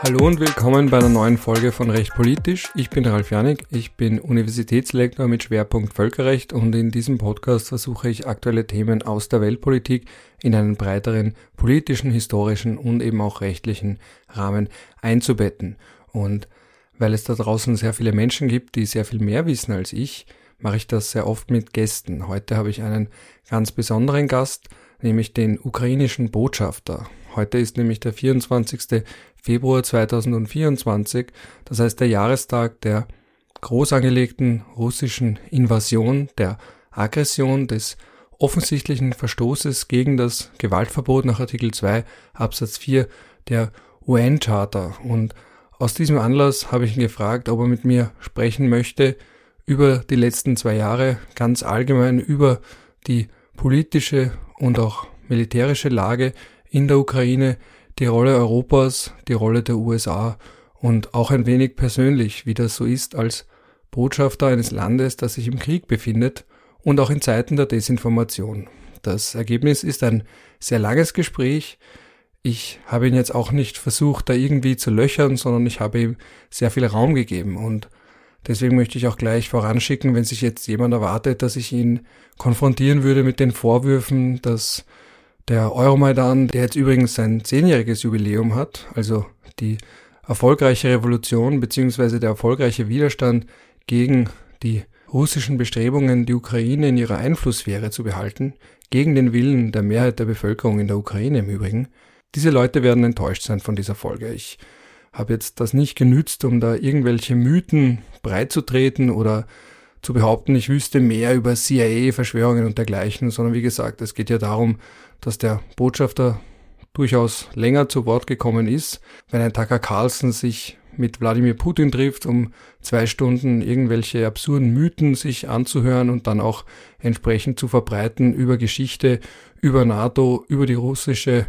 Hallo und willkommen bei einer neuen Folge von Recht Politisch. Ich bin Ralf Janik, ich bin Universitätslektor mit Schwerpunkt Völkerrecht und in diesem Podcast versuche ich aktuelle Themen aus der Weltpolitik in einen breiteren politischen, historischen und eben auch rechtlichen Rahmen einzubetten. Und weil es da draußen sehr viele Menschen gibt, die sehr viel mehr wissen als ich, mache ich das sehr oft mit Gästen. Heute habe ich einen ganz besonderen Gast, nämlich den ukrainischen Botschafter. Heute ist nämlich der 24. Februar 2024, das heißt der Jahrestag der groß angelegten russischen Invasion, der Aggression, des offensichtlichen Verstoßes gegen das Gewaltverbot nach Artikel 2 Absatz 4 der UN-Charta. Und aus diesem Anlass habe ich ihn gefragt, ob er mit mir sprechen möchte über die letzten zwei Jahre, ganz allgemein über die politische und auch militärische Lage in der Ukraine, die Rolle Europas, die Rolle der USA und auch ein wenig persönlich, wie das so ist als Botschafter eines Landes, das sich im Krieg befindet und auch in Zeiten der Desinformation. Das Ergebnis ist ein sehr langes Gespräch. Ich habe ihn jetzt auch nicht versucht, da irgendwie zu löchern, sondern ich habe ihm sehr viel Raum gegeben und deswegen möchte ich auch gleich voranschicken, wenn sich jetzt jemand erwartet, dass ich ihn konfrontieren würde mit den Vorwürfen, dass der Euromaidan, der jetzt übrigens sein zehnjähriges Jubiläum hat, also die erfolgreiche Revolution bzw. der erfolgreiche Widerstand gegen die russischen Bestrebungen, die Ukraine in ihrer Einflusssphäre zu behalten, gegen den Willen der Mehrheit der Bevölkerung in der Ukraine im Übrigen. Diese Leute werden enttäuscht sein von dieser Folge. Ich habe jetzt das nicht genützt, um da irgendwelche Mythen breitzutreten oder zu behaupten, ich wüsste mehr über CIA-Verschwörungen und dergleichen, sondern wie gesagt, es geht ja darum, dass der Botschafter durchaus länger zu Wort gekommen ist. Wenn ein Tucker Carlson sich mit Wladimir Putin trifft, um zwei Stunden irgendwelche absurden Mythen sich anzuhören und dann auch entsprechend zu verbreiten über Geschichte, über NATO, über die russische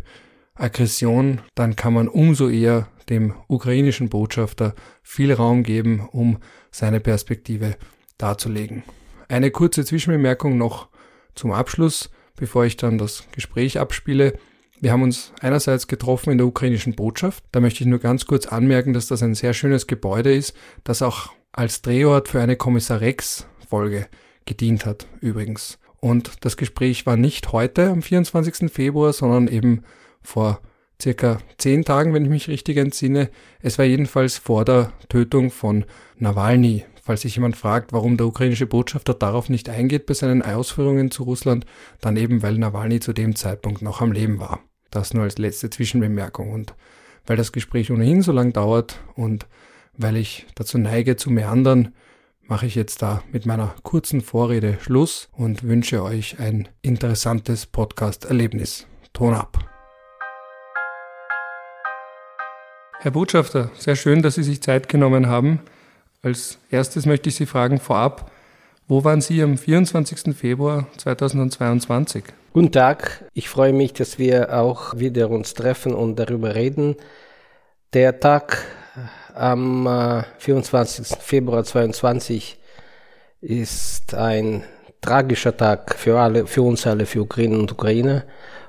Aggression, dann kann man umso eher dem ukrainischen Botschafter viel Raum geben, um seine Perspektive darzulegen. Eine kurze Zwischenbemerkung noch zum Abschluss bevor ich dann das Gespräch abspiele. Wir haben uns einerseits getroffen in der ukrainischen Botschaft. Da möchte ich nur ganz kurz anmerken, dass das ein sehr schönes Gebäude ist, das auch als Drehort für eine Kommissar Rex Folge gedient hat, übrigens. Und das Gespräch war nicht heute am 24. Februar, sondern eben vor circa zehn Tagen, wenn ich mich richtig entsinne. Es war jedenfalls vor der Tötung von Nawalny, Falls sich jemand fragt, warum der ukrainische Botschafter darauf nicht eingeht bei seinen Ausführungen zu Russland, dann eben, weil Nawalny zu dem Zeitpunkt noch am Leben war. Das nur als letzte Zwischenbemerkung. Und weil das Gespräch ohnehin so lang dauert und weil ich dazu neige zu meandern, mache ich jetzt da mit meiner kurzen Vorrede Schluss und wünsche euch ein interessantes Podcast-Erlebnis. Ton ab! Herr Botschafter, sehr schön, dass Sie sich Zeit genommen haben. Als erstes möchte ich Sie fragen vorab, wo waren Sie am 24. Februar 2022? Guten Tag, ich freue mich, dass wir auch wieder uns treffen und darüber reden. Der Tag am 24. Äh, Februar 2022 ist ein tragischer Tag für alle, für uns alle, für Ukraine und Ukrainer.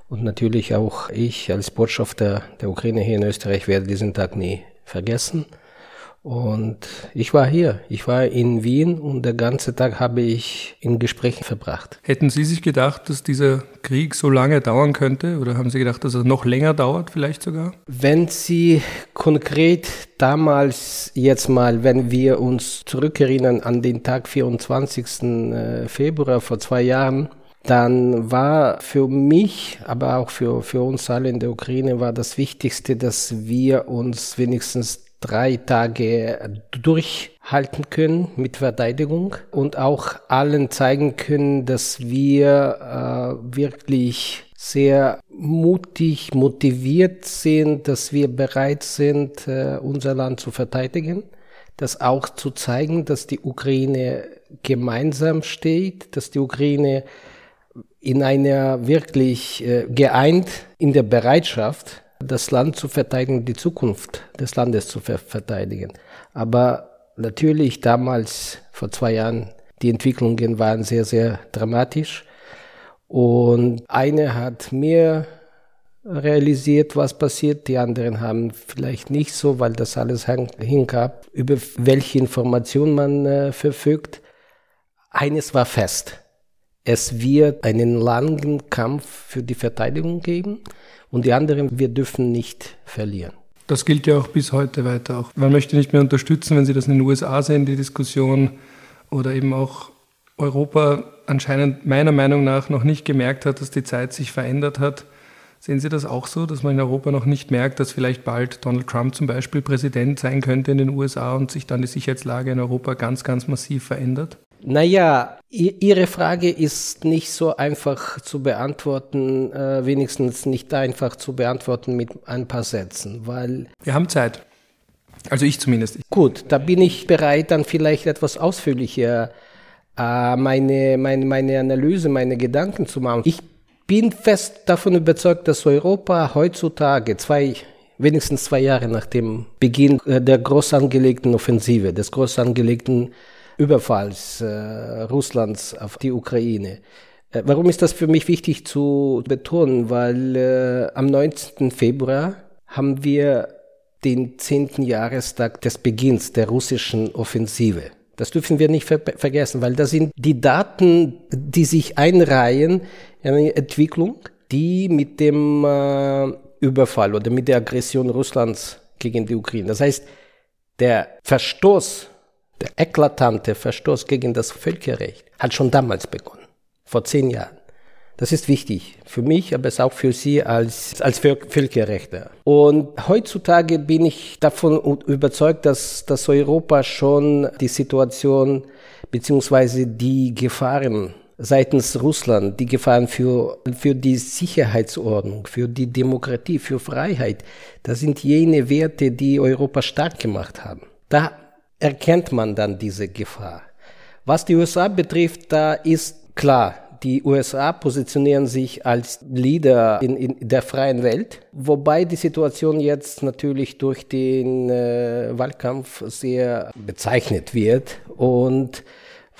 Und natürlich auch ich als Botschafter der Ukraine hier in Österreich werde diesen Tag nie vergessen. Und ich war hier, ich war in Wien und der ganze Tag habe ich in Gesprächen verbracht. Hätten Sie sich gedacht, dass dieser Krieg so lange dauern könnte oder haben Sie gedacht, dass er noch länger dauert vielleicht sogar? Wenn Sie konkret damals jetzt mal, wenn wir uns zurückerinnern an den Tag 24. Äh, Februar vor zwei Jahren, dann war für mich, aber auch für, für uns alle in der Ukraine, war das Wichtigste, dass wir uns wenigstens drei Tage durchhalten können mit Verteidigung und auch allen zeigen können, dass wir äh, wirklich sehr mutig, motiviert sind, dass wir bereit sind, äh, unser Land zu verteidigen. Das auch zu zeigen, dass die Ukraine gemeinsam steht, dass die Ukraine in einer wirklich äh, geeint in der Bereitschaft das Land zu verteidigen, die Zukunft des Landes zu ver verteidigen. Aber natürlich damals, vor zwei Jahren, die Entwicklungen waren sehr, sehr dramatisch. Und eine hat mir realisiert, was passiert. Die anderen haben vielleicht nicht so, weil das alles hingab, über welche Informationen man äh, verfügt. Eines war fest. Es wird einen langen Kampf für die Verteidigung geben und die anderen, wir dürfen nicht verlieren. Das gilt ja auch bis heute weiter. Auch man möchte nicht mehr unterstützen, wenn Sie das in den USA sehen, die Diskussion oder eben auch Europa anscheinend meiner Meinung nach noch nicht gemerkt hat, dass die Zeit sich verändert hat. Sehen Sie das auch so, dass man in Europa noch nicht merkt, dass vielleicht bald Donald Trump zum Beispiel Präsident sein könnte in den USA und sich dann die Sicherheitslage in Europa ganz, ganz massiv verändert? Naja, Ihre Frage ist nicht so einfach zu beantworten, äh, wenigstens nicht einfach zu beantworten mit ein paar Sätzen, weil. Wir haben Zeit. Also ich zumindest. Gut, da bin ich bereit, dann vielleicht etwas ausführlicher äh, meine, meine, meine Analyse, meine Gedanken zu machen. Ich bin fest davon überzeugt, dass Europa heutzutage zwei wenigstens zwei Jahre nach dem Beginn äh, der groß angelegten Offensive, des groß angelegten Überfalls äh, Russlands auf die Ukraine. Äh, warum ist das für mich wichtig zu betonen? Weil äh, am 19. Februar haben wir den 10. Jahrestag des Beginns der russischen Offensive. Das dürfen wir nicht ver vergessen, weil das sind die Daten, die sich einreihen in eine Entwicklung, die mit dem äh, Überfall oder mit der Aggression Russlands gegen die Ukraine. Das heißt, der Verstoß der eklatante Verstoß gegen das Völkerrecht hat schon damals begonnen, vor zehn Jahren. Das ist wichtig für mich, aber es auch für Sie als, als Völkerrechtler. Und heutzutage bin ich davon überzeugt, dass, dass Europa schon die Situation beziehungsweise die Gefahren seitens Russland, die Gefahren für, für die Sicherheitsordnung, für die Demokratie, für Freiheit, das sind jene Werte, die Europa stark gemacht haben. Da erkennt man dann diese Gefahr. Was die USA betrifft, da ist klar, die USA positionieren sich als Leader in, in der freien Welt, wobei die Situation jetzt natürlich durch den äh, Wahlkampf sehr bezeichnet wird und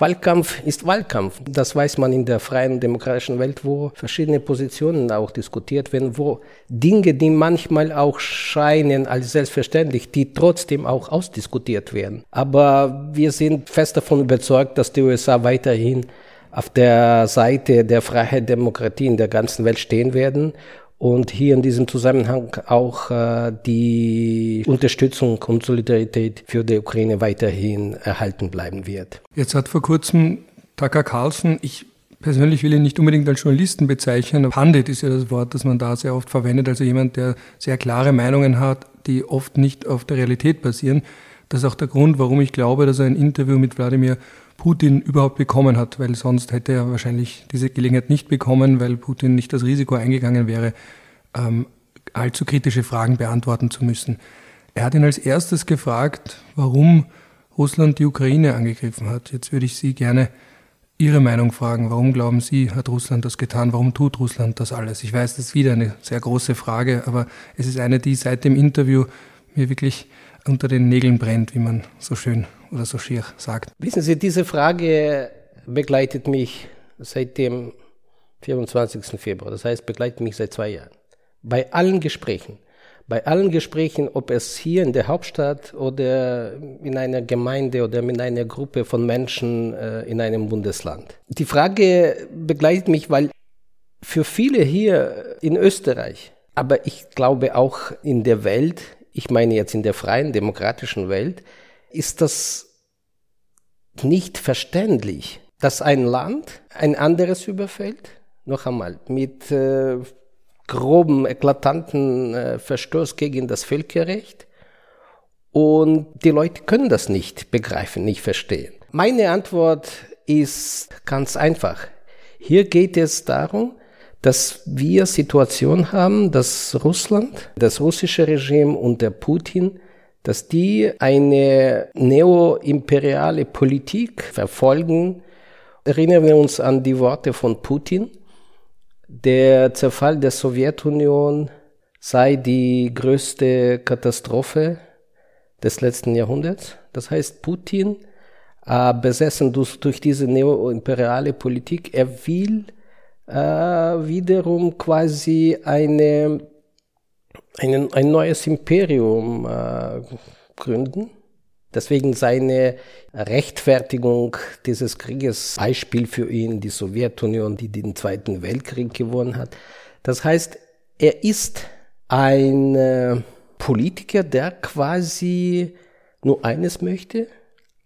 Wahlkampf ist Wahlkampf. Das weiß man in der freien demokratischen Welt, wo verschiedene Positionen auch diskutiert werden, wo Dinge, die manchmal auch scheinen als selbstverständlich, die trotzdem auch ausdiskutiert werden. Aber wir sind fest davon überzeugt, dass die USA weiterhin auf der Seite der Freiheit, Demokratie in der ganzen Welt stehen werden und hier in diesem Zusammenhang auch äh, die Unterstützung und Solidarität für die Ukraine weiterhin erhalten bleiben wird. Jetzt hat vor kurzem Tucker Carlson, ich persönlich will ihn nicht unbedingt als Journalisten bezeichnen, Pandit ist ja das Wort, das man da sehr oft verwendet, also jemand, der sehr klare Meinungen hat, die oft nicht auf der Realität basieren. Das ist auch der Grund, warum ich glaube, dass ein Interview mit Wladimir Putin überhaupt bekommen hat, weil sonst hätte er wahrscheinlich diese Gelegenheit nicht bekommen, weil Putin nicht das Risiko eingegangen wäre, ähm, allzu kritische Fragen beantworten zu müssen. Er hat ihn als erstes gefragt, warum Russland die Ukraine angegriffen hat. Jetzt würde ich Sie gerne Ihre Meinung fragen. Warum glauben Sie, hat Russland das getan? Warum tut Russland das alles? Ich weiß, das ist wieder eine sehr große Frage, aber es ist eine, die seit dem Interview mir wirklich unter den Nägeln brennt, wie man so schön oder so schier sagt. Wissen Sie, diese Frage begleitet mich seit dem 24. Februar. Das heißt, begleitet mich seit zwei Jahren. Bei allen Gesprächen. Bei allen Gesprächen, ob es hier in der Hauptstadt oder in einer Gemeinde oder in einer Gruppe von Menschen äh, in einem Bundesland. Die Frage begleitet mich, weil für viele hier in Österreich, aber ich glaube auch in der Welt, ich meine jetzt in der freien demokratischen Welt, ist das nicht verständlich, dass ein Land ein anderes überfällt, noch einmal, mit äh, groben, eklatanten äh, Verstoß gegen das Völkerrecht. Und die Leute können das nicht begreifen, nicht verstehen. Meine Antwort ist ganz einfach. Hier geht es darum, dass wir Situation haben, dass Russland, das russische Regime und der Putin, dass die eine neoimperiale Politik verfolgen. Erinnern wir uns an die Worte von Putin. Der Zerfall der Sowjetunion sei die größte Katastrophe des letzten Jahrhunderts. Das heißt, Putin, äh, besessen durch, diese neoimperiale Politik, er will äh, wiederum quasi eine, einen, ein neues Imperium äh, gründen. Deswegen seine Rechtfertigung dieses Krieges, Beispiel für ihn, die Sowjetunion, die den Zweiten Weltkrieg gewonnen hat. Das heißt, er ist ein äh, Politiker, der quasi nur eines möchte,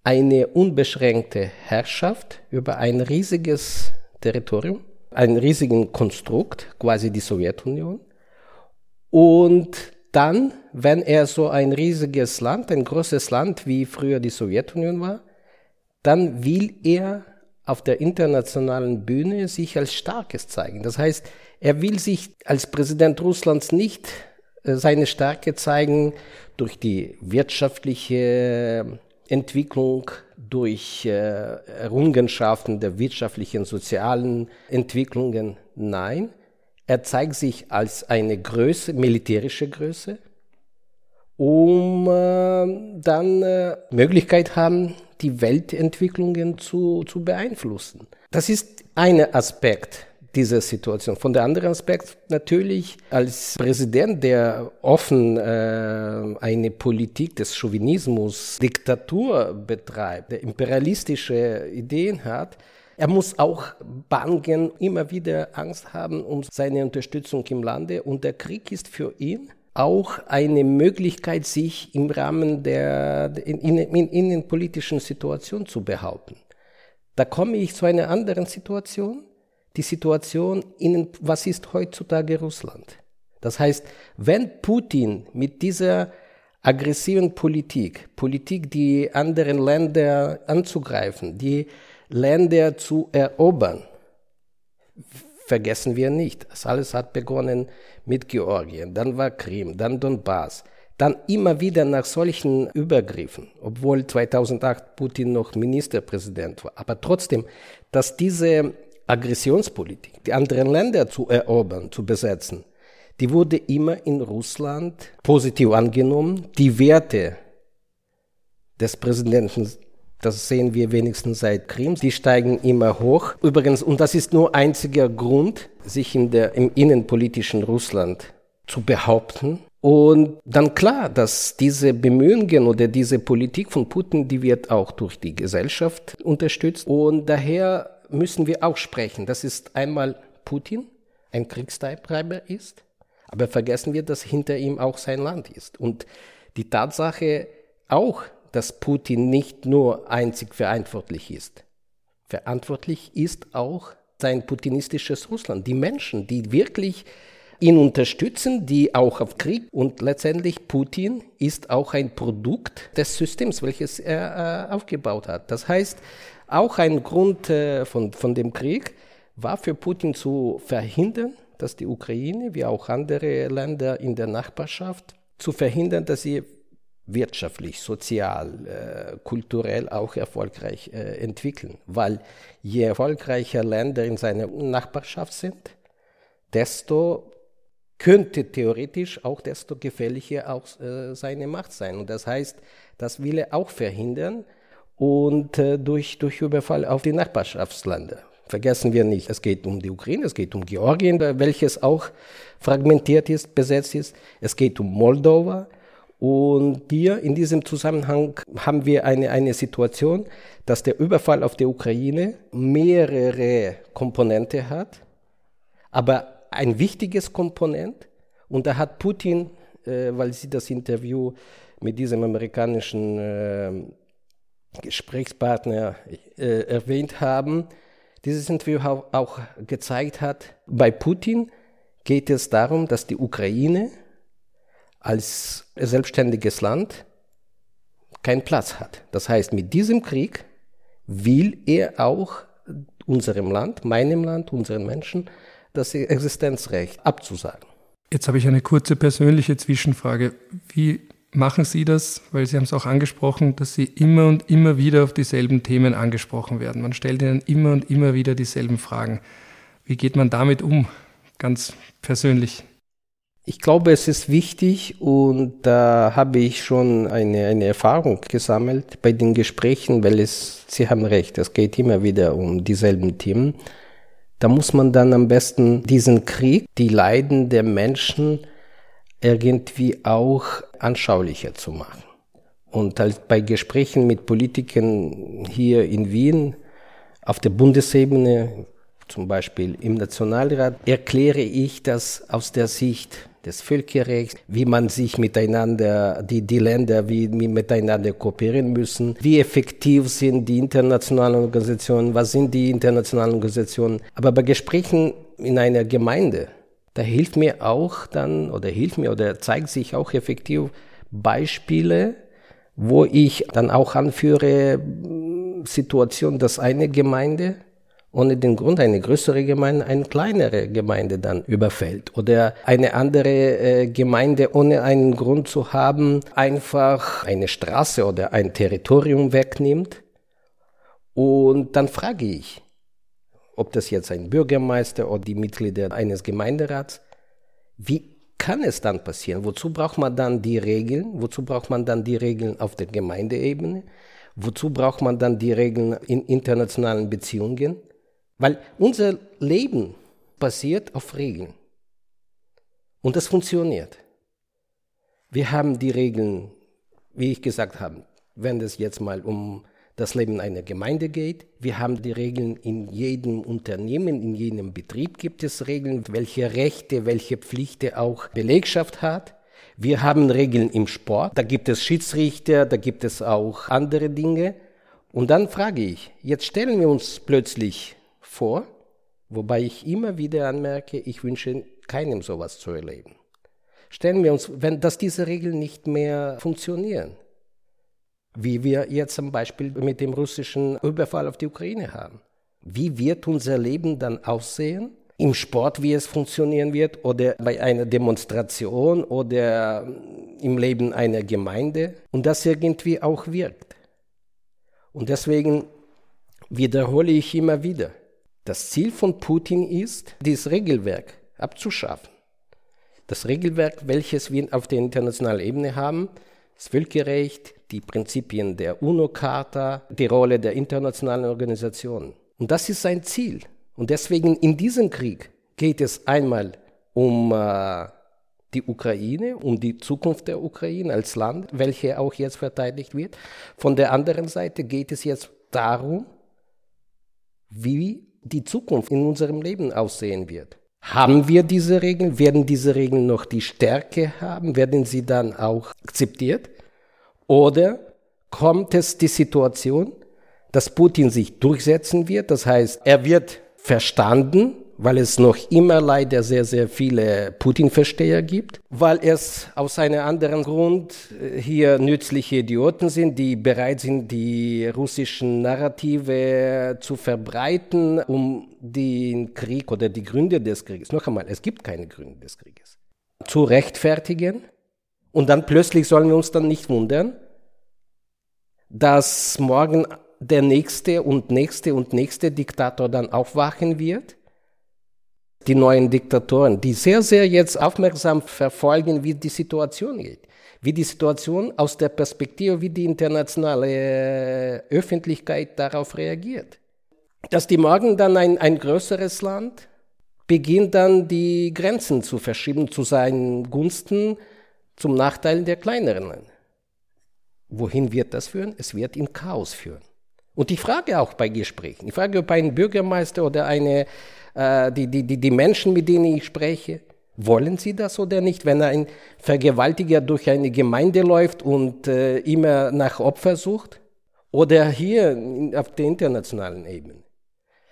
eine unbeschränkte Herrschaft über ein riesiges Territorium, ein riesigen Konstrukt, quasi die Sowjetunion. Und dann, wenn er so ein riesiges Land, ein großes Land wie früher die Sowjetunion war, dann will er auf der internationalen Bühne sich als Starkes zeigen. Das heißt, er will sich als Präsident Russlands nicht äh, seine Stärke zeigen durch die wirtschaftliche Entwicklung, durch äh, Errungenschaften der wirtschaftlichen, sozialen Entwicklungen. Nein, er zeigt sich als eine Größe, militärische Größe, um äh, dann äh, Möglichkeit haben, die Weltentwicklungen zu, zu beeinflussen. Das ist ein Aspekt dieser Situation. Von der anderen Aspekt natürlich als Präsident, der offen äh, eine Politik des Chauvinismus, Diktatur betreibt, der imperialistische Ideen hat, er muss auch bangen, immer wieder Angst haben um seine Unterstützung im Lande und der Krieg ist für ihn auch eine Möglichkeit, sich im Rahmen der in, in, in innenpolitischen Situation zu behaupten. Da komme ich zu einer anderen Situation die Situation, in, was ist heutzutage Russland? Das heißt, wenn Putin mit dieser aggressiven Politik, Politik, die anderen Länder anzugreifen, die Länder zu erobern, vergessen wir nicht, das alles hat begonnen mit Georgien, dann war Krim, dann Donbass, dann immer wieder nach solchen Übergriffen, obwohl 2008 Putin noch Ministerpräsident war, aber trotzdem, dass diese Aggressionspolitik, die anderen Länder zu erobern, zu besetzen, die wurde immer in Russland positiv angenommen. Die Werte des Präsidenten, das sehen wir wenigstens seit Krim, die steigen immer hoch. Übrigens, und das ist nur einziger Grund, sich in der, im innenpolitischen Russland zu behaupten. Und dann klar, dass diese Bemühungen oder diese Politik von Putin, die wird auch durch die Gesellschaft unterstützt. Und daher müssen wir auch sprechen. Das ist einmal Putin, ein Kriegstreiber ist, aber vergessen wir, dass hinter ihm auch sein Land ist. Und die Tatsache auch, dass Putin nicht nur einzig verantwortlich ist. Verantwortlich ist auch sein putinistisches Russland. Die Menschen, die wirklich ihn unterstützen, die auch auf Krieg und letztendlich Putin ist auch ein Produkt des Systems, welches er äh, aufgebaut hat. Das heißt, auch ein Grund äh, von, von dem Krieg war für Putin zu verhindern, dass die Ukraine, wie auch andere Länder in der Nachbarschaft, zu verhindern, dass sie wirtschaftlich, sozial, äh, kulturell auch erfolgreich äh, entwickeln. Weil je erfolgreicher Länder in seiner Nachbarschaft sind, desto könnte theoretisch auch desto gefährlicher auch äh, seine Macht sein. Und das heißt, das will er auch verhindern, und äh, durch, durch Überfall auf die Nachbarschaftsländer. Vergessen wir nicht, es geht um die Ukraine, es geht um Georgien, welches auch fragmentiert ist, besetzt ist. Es geht um Moldova. Und hier in diesem Zusammenhang haben wir eine, eine Situation, dass der Überfall auf die Ukraine mehrere Komponente hat, aber ein wichtiges Komponent. Und da hat Putin, äh, weil Sie das Interview mit diesem amerikanischen äh, Gesprächspartner äh, erwähnt haben, dieses Interview auch gezeigt hat, bei Putin geht es darum, dass die Ukraine als selbstständiges Land keinen Platz hat. Das heißt, mit diesem Krieg will er auch unserem Land, meinem Land, unseren Menschen das Existenzrecht abzusagen. Jetzt habe ich eine kurze persönliche Zwischenfrage. Wie machen Sie das, weil Sie haben es auch angesprochen, dass Sie immer und immer wieder auf dieselben Themen angesprochen werden. Man stellt Ihnen immer und immer wieder dieselben Fragen. Wie geht man damit um, ganz persönlich? Ich glaube, es ist wichtig und da habe ich schon eine, eine Erfahrung gesammelt bei den Gesprächen, weil es, Sie haben recht, es geht immer wieder um dieselben Themen. Da muss man dann am besten diesen Krieg, die Leiden der Menschen irgendwie auch anschaulicher zu machen. Und halt bei Gesprächen mit Politikern hier in Wien auf der Bundesebene, zum Beispiel im Nationalrat, erkläre ich das aus der Sicht des Völkerrechts, wie man sich miteinander, die, die Länder, wie, miteinander kooperieren müssen, wie effektiv sind die internationalen Organisationen, was sind die internationalen Organisationen. Aber bei Gesprächen in einer Gemeinde, da hilft mir auch dann, oder hilft mir, oder zeigt sich auch effektiv Beispiele, wo ich dann auch anführe, Situation, dass eine Gemeinde ohne den Grund eine größere Gemeinde eine kleinere Gemeinde dann überfällt oder eine andere äh, Gemeinde ohne einen Grund zu haben einfach eine Straße oder ein Territorium wegnimmt und dann frage ich, ob das jetzt ein Bürgermeister oder die Mitglieder eines Gemeinderats, wie kann es dann passieren? Wozu braucht man dann die Regeln? Wozu braucht man dann die Regeln auf der Gemeindeebene? Wozu braucht man dann die Regeln in internationalen Beziehungen? Weil unser Leben basiert auf Regeln. Und das funktioniert. Wir haben die Regeln, wie ich gesagt habe, wenn es jetzt mal um das Leben einer Gemeinde geht. Wir haben die Regeln in jedem Unternehmen, in jedem Betrieb gibt es Regeln, welche Rechte, welche Pflichten auch Belegschaft hat. Wir haben Regeln im Sport, da gibt es Schiedsrichter, da gibt es auch andere Dinge. Und dann frage ich, jetzt stellen wir uns plötzlich vor, wobei ich immer wieder anmerke, ich wünsche keinem sowas zu erleben. Stellen wir uns, wenn, dass diese Regeln nicht mehr funktionieren, wie wir jetzt zum Beispiel mit dem russischen Überfall auf die Ukraine haben. Wie wird unser Leben dann aussehen? Im Sport, wie es funktionieren wird, oder bei einer Demonstration oder im Leben einer Gemeinde und das irgendwie auch wirkt. Und deswegen wiederhole ich immer wieder, das Ziel von Putin ist, dieses Regelwerk abzuschaffen. Das Regelwerk, welches wir auf der internationalen Ebene haben, das Völkerrecht, die Prinzipien der UNO-Charta, die Rolle der internationalen Organisationen. Und das ist sein Ziel. Und deswegen in diesem Krieg geht es einmal um äh, die Ukraine, um die Zukunft der Ukraine als Land, welche auch jetzt verteidigt wird. Von der anderen Seite geht es jetzt darum, wie die Zukunft in unserem Leben aussehen wird. Haben wir diese Regeln? Werden diese Regeln noch die Stärke haben? Werden sie dann auch akzeptiert? Oder kommt es die Situation, dass Putin sich durchsetzen wird? Das heißt, er wird verstanden weil es noch immer leider sehr, sehr viele Putin-Versteher gibt, weil es aus einem anderen Grund äh, hier nützliche Idioten sind, die bereit sind, die russischen Narrative zu verbreiten, um den Krieg oder die Gründe des Krieges, noch einmal, es gibt keine Gründe des Krieges, zu rechtfertigen. Und dann plötzlich sollen wir uns dann nicht wundern, dass morgen der nächste und nächste und nächste Diktator dann aufwachen wird die neuen Diktatoren, die sehr, sehr jetzt aufmerksam verfolgen, wie die Situation geht. Wie die Situation aus der Perspektive, wie die internationale äh, Öffentlichkeit darauf reagiert. Dass die morgen dann ein, ein größeres Land beginnt dann die Grenzen zu verschieben zu seinen Gunsten zum Nachteil der kleineren. Wohin wird das führen? Es wird in Chaos führen. Und ich frage auch bei Gesprächen, ich frage ob ein Bürgermeister oder eine äh, die, die, die, die Menschen, mit denen ich spreche, wollen sie das oder nicht? Wenn ein Vergewaltiger durch eine Gemeinde läuft und äh, immer nach Opfer sucht? Oder hier auf der internationalen Ebene?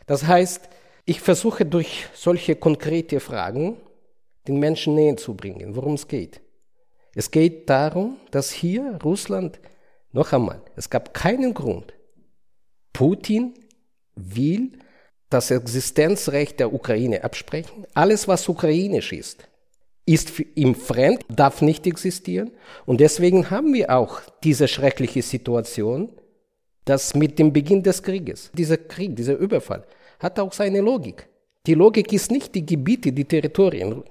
Das heißt, ich versuche durch solche konkrete Fragen den Menschen näher zu bringen, worum es geht. Es geht darum, dass hier Russland, noch einmal, es gab keinen Grund. Putin will das Existenzrecht der Ukraine absprechen. Alles, was ukrainisch ist, ist ihm fremd, darf nicht existieren. Und deswegen haben wir auch diese schreckliche Situation, dass mit dem Beginn des Krieges, dieser Krieg, dieser Überfall, hat auch seine Logik. Die Logik ist nicht die Gebiete, die Territorien.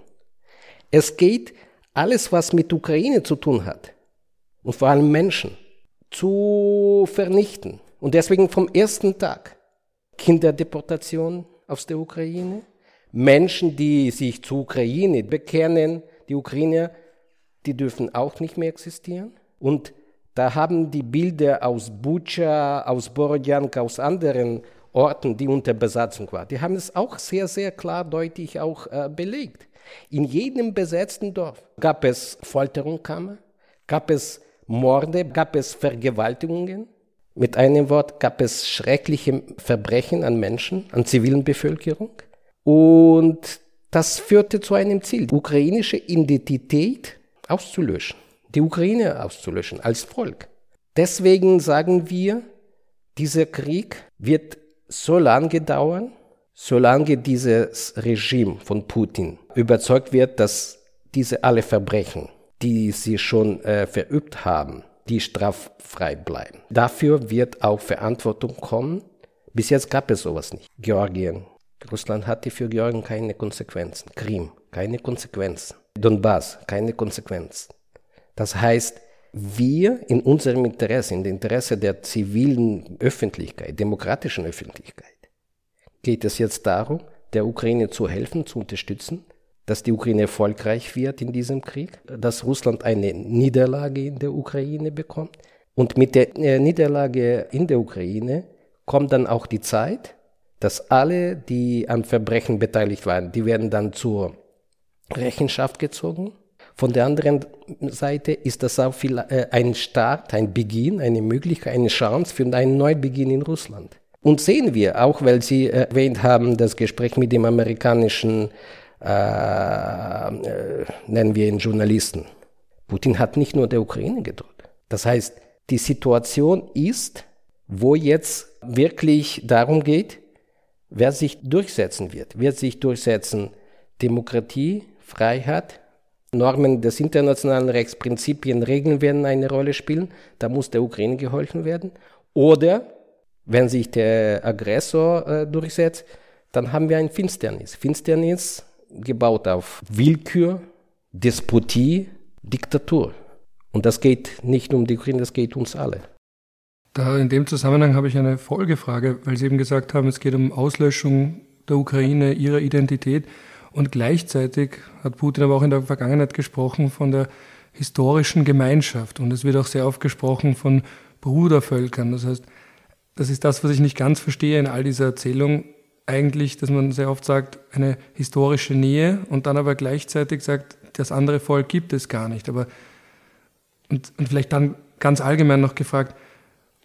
Es geht alles, was mit Ukraine zu tun hat, und vor allem Menschen, zu vernichten. Und deswegen vom ersten Tag Kinderdeportation, aus der Ukraine. Menschen, die sich zur Ukraine bekennen, die Ukrainer, die dürfen auch nicht mehr existieren. Und da haben die Bilder aus Bucha, aus Borodjanka, aus anderen Orten, die unter Besatzung waren, die haben es auch sehr, sehr klar, deutlich auch äh, belegt. In jedem besetzten Dorf gab es Folterungskammer, gab es Morde, gab es Vergewaltigungen. Mit einem Wort gab es schreckliche Verbrechen an Menschen, an zivilen Bevölkerung. Und das führte zu einem Ziel, die ukrainische Identität auszulöschen, die Ukraine auszulöschen als Volk. Deswegen sagen wir, dieser Krieg wird so lange dauern, solange dieses Regime von Putin überzeugt wird, dass diese alle Verbrechen, die sie schon äh, verübt haben, die straffrei bleiben. Dafür wird auch Verantwortung kommen. Bis jetzt gab es sowas nicht. Georgien. Russland hatte für Georgien keine Konsequenzen. Krim, keine Konsequenzen. Donbass, keine Konsequenzen. Das heißt, wir in unserem Interesse, in dem Interesse der zivilen Öffentlichkeit, demokratischen Öffentlichkeit, geht es jetzt darum, der Ukraine zu helfen, zu unterstützen, dass die Ukraine erfolgreich wird in diesem Krieg, dass Russland eine Niederlage in der Ukraine bekommt. Und mit der äh, Niederlage in der Ukraine kommt dann auch die Zeit, dass alle, die an Verbrechen beteiligt waren, die werden dann zur Rechenschaft gezogen. Von der anderen Seite ist das auch viel, äh, ein Start, ein Beginn, eine Möglichkeit, eine Chance für einen Neubeginn in Russland. Und sehen wir, auch weil Sie erwähnt haben, das Gespräch mit dem amerikanischen, äh, äh, nennen wir ihn Journalisten. Putin hat nicht nur der Ukraine gedroht. Das heißt, die Situation ist, wo jetzt wirklich darum geht, wer sich durchsetzen wird. Wird sich durchsetzen Demokratie, Freiheit, Normen des internationalen Rechts, Prinzipien, Regeln werden eine Rolle spielen. Da muss der Ukraine geholfen werden. Oder wenn sich der Aggressor äh, durchsetzt, dann haben wir ein Finsternis. Finsternis gebaut auf Willkür, Despotie, Diktatur. Und das geht nicht um die Ukraine, das geht uns alle. Da in dem Zusammenhang habe ich eine Folgefrage, weil Sie eben gesagt haben, es geht um Auslöschung der Ukraine, ihrer Identität. Und gleichzeitig hat Putin aber auch in der Vergangenheit gesprochen von der historischen Gemeinschaft. Und es wird auch sehr oft gesprochen von Brudervölkern. Das heißt, das ist das, was ich nicht ganz verstehe in all dieser Erzählung, eigentlich, dass man sehr oft sagt, eine historische Nähe und dann aber gleichzeitig sagt, das andere Volk gibt es gar nicht. Aber und, und vielleicht dann ganz allgemein noch gefragt,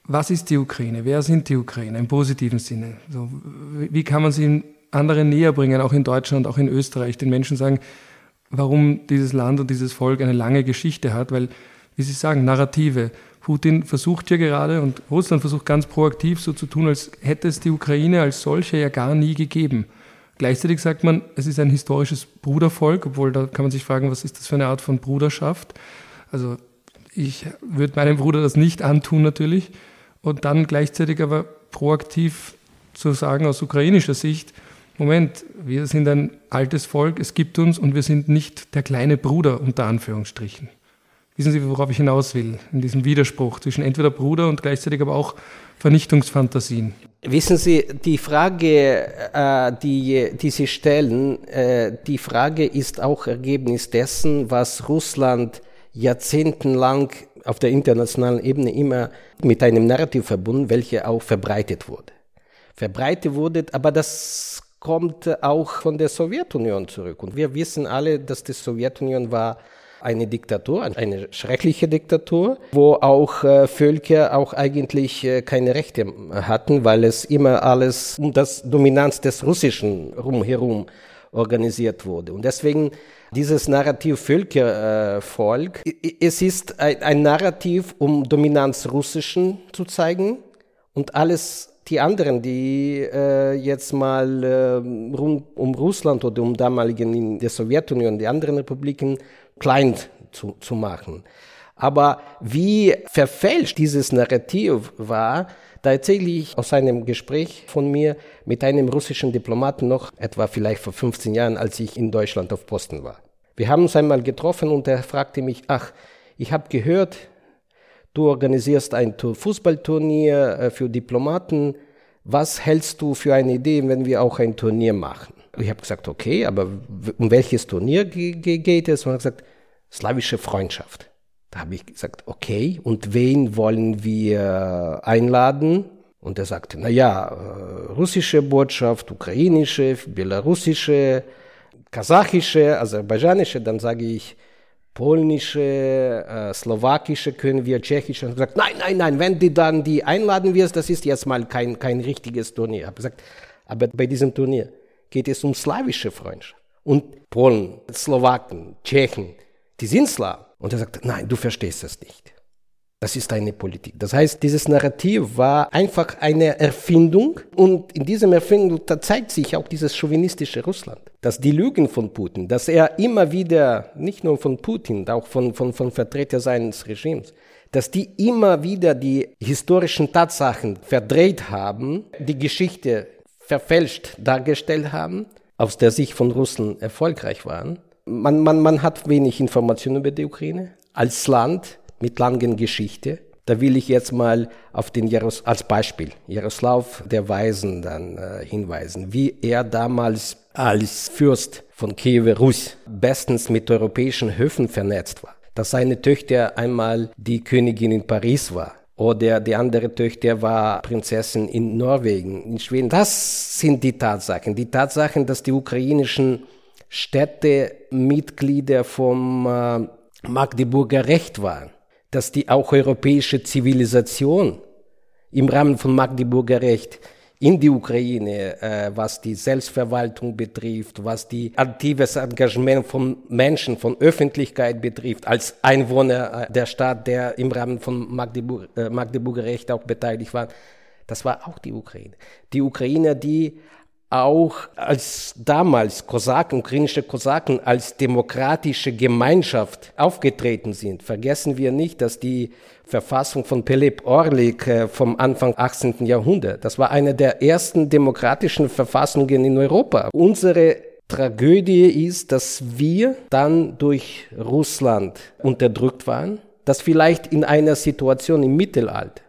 was ist die Ukraine? Wer sind die Ukraine im positiven Sinne? So, wie kann man sie anderen näher bringen, auch in Deutschland, auch in Österreich, den Menschen sagen, warum dieses Land und dieses Volk eine lange Geschichte hat, weil, wie Sie sagen, Narrative, Putin versucht ja gerade und Russland versucht ganz proaktiv so zu tun, als hätte es die Ukraine als solche ja gar nie gegeben. Gleichzeitig sagt man, es ist ein historisches Brudervolk, obwohl da kann man sich fragen, was ist das für eine Art von Bruderschaft? Also ich würde meinem Bruder das nicht antun natürlich. Und dann gleichzeitig aber proaktiv zu sagen aus ukrainischer Sicht, Moment, wir sind ein altes Volk, es gibt uns und wir sind nicht der kleine Bruder unter Anführungsstrichen. Wissen Sie, worauf ich hinaus will? In diesem Widerspruch zwischen entweder Bruder und gleichzeitig aber auch Vernichtungsfantasien. Wissen Sie, die Frage, äh, die, die Sie stellen, äh, die Frage ist auch Ergebnis dessen, was Russland jahrzehntelang auf der internationalen Ebene immer mit einem Narrativ verbunden, welche auch verbreitet wurde. Verbreitet wurde, aber das kommt auch von der Sowjetunion zurück. Und wir wissen alle, dass die Sowjetunion war eine Diktatur, eine schreckliche Diktatur, wo auch äh, Völker auch eigentlich äh, keine Rechte hatten, weil es immer alles um das Dominanz des Russischen rumherum organisiert wurde. Und deswegen dieses Narrativ Völkervolk, äh, es ist ein, ein Narrativ, um Dominanz Russischen zu zeigen und alles die anderen, die äh, jetzt mal äh, rund um Russland oder um damaligen in der Sowjetunion, die anderen Republiken klein zu, zu machen. Aber wie verfälscht dieses Narrativ war, da erzähle ich aus einem Gespräch von mir mit einem russischen Diplomaten noch, etwa vielleicht vor 15 Jahren, als ich in Deutschland auf Posten war. Wir haben uns einmal getroffen und er fragte mich, ach, ich habe gehört, du organisierst ein Fußballturnier äh, für Diplomaten, was hältst du für eine Idee, wenn wir auch ein Turnier machen? Ich habe gesagt, okay, aber um welches Turnier geht es? Und er hat gesagt, slawische Freundschaft. Da habe ich gesagt, okay, und wen wollen wir einladen? Und er sagte, na ja, äh, russische Botschaft, ukrainische, belarussische, kasachische, aserbaidschanische, dann sage ich, polnische, äh, slowakische können wir, tschechische. Und gesagt, nein, nein, nein, wenn du dann die einladen wirst, das ist jetzt mal kein, kein richtiges Turnier. Ich gesagt, aber bei diesem Turnier geht es um slawische Freundschaft. Und Polen, Slowaken, Tschechen, die sind Slawen. Und er sagt, nein, du verstehst das nicht. Das ist eine Politik. Das heißt, dieses Narrativ war einfach eine Erfindung und in diesem Erfindung zeigt sich auch dieses chauvinistische Russland, dass die Lügen von Putin, dass er immer wieder, nicht nur von Putin, auch von, von, von Vertretern seines Regimes, dass die immer wieder die historischen Tatsachen verdreht haben, die Geschichte verfälscht dargestellt haben, aus der Sicht von Russen erfolgreich waren. Man, man, man hat wenig Informationen über die Ukraine als Land mit langen Geschichte. Da will ich jetzt mal auf den Jaros als Beispiel Jaroslav der Weisen dann äh, hinweisen, wie er damals als Fürst von Kiew Rus bestens mit europäischen Höfen vernetzt war. Dass seine Töchter einmal die Königin in Paris war oder die andere Töchter war Prinzessin in Norwegen, in Schweden. Das sind die Tatsachen. Die Tatsachen, dass die ukrainischen Städte Mitglieder vom äh, Magdeburger Recht waren dass die auch europäische Zivilisation im Rahmen von Magdeburger Recht in die Ukraine, äh, was die Selbstverwaltung betrifft, was die aktives Engagement von Menschen, von Öffentlichkeit betrifft, als Einwohner äh, der Stadt, der im Rahmen von Magdeburg, äh, Magdeburger Recht auch beteiligt war, das war auch die Ukraine. Die Ukrainer, die auch als damals Kosaken, ukrainische Kosaken als demokratische Gemeinschaft aufgetreten sind. Vergessen wir nicht, dass die Verfassung von Pelep Orlik äh, vom Anfang 18. Jahrhundert, das war eine der ersten demokratischen Verfassungen in Europa. Unsere Tragödie ist, dass wir dann durch Russland unterdrückt waren, dass vielleicht in einer Situation im Mittelalter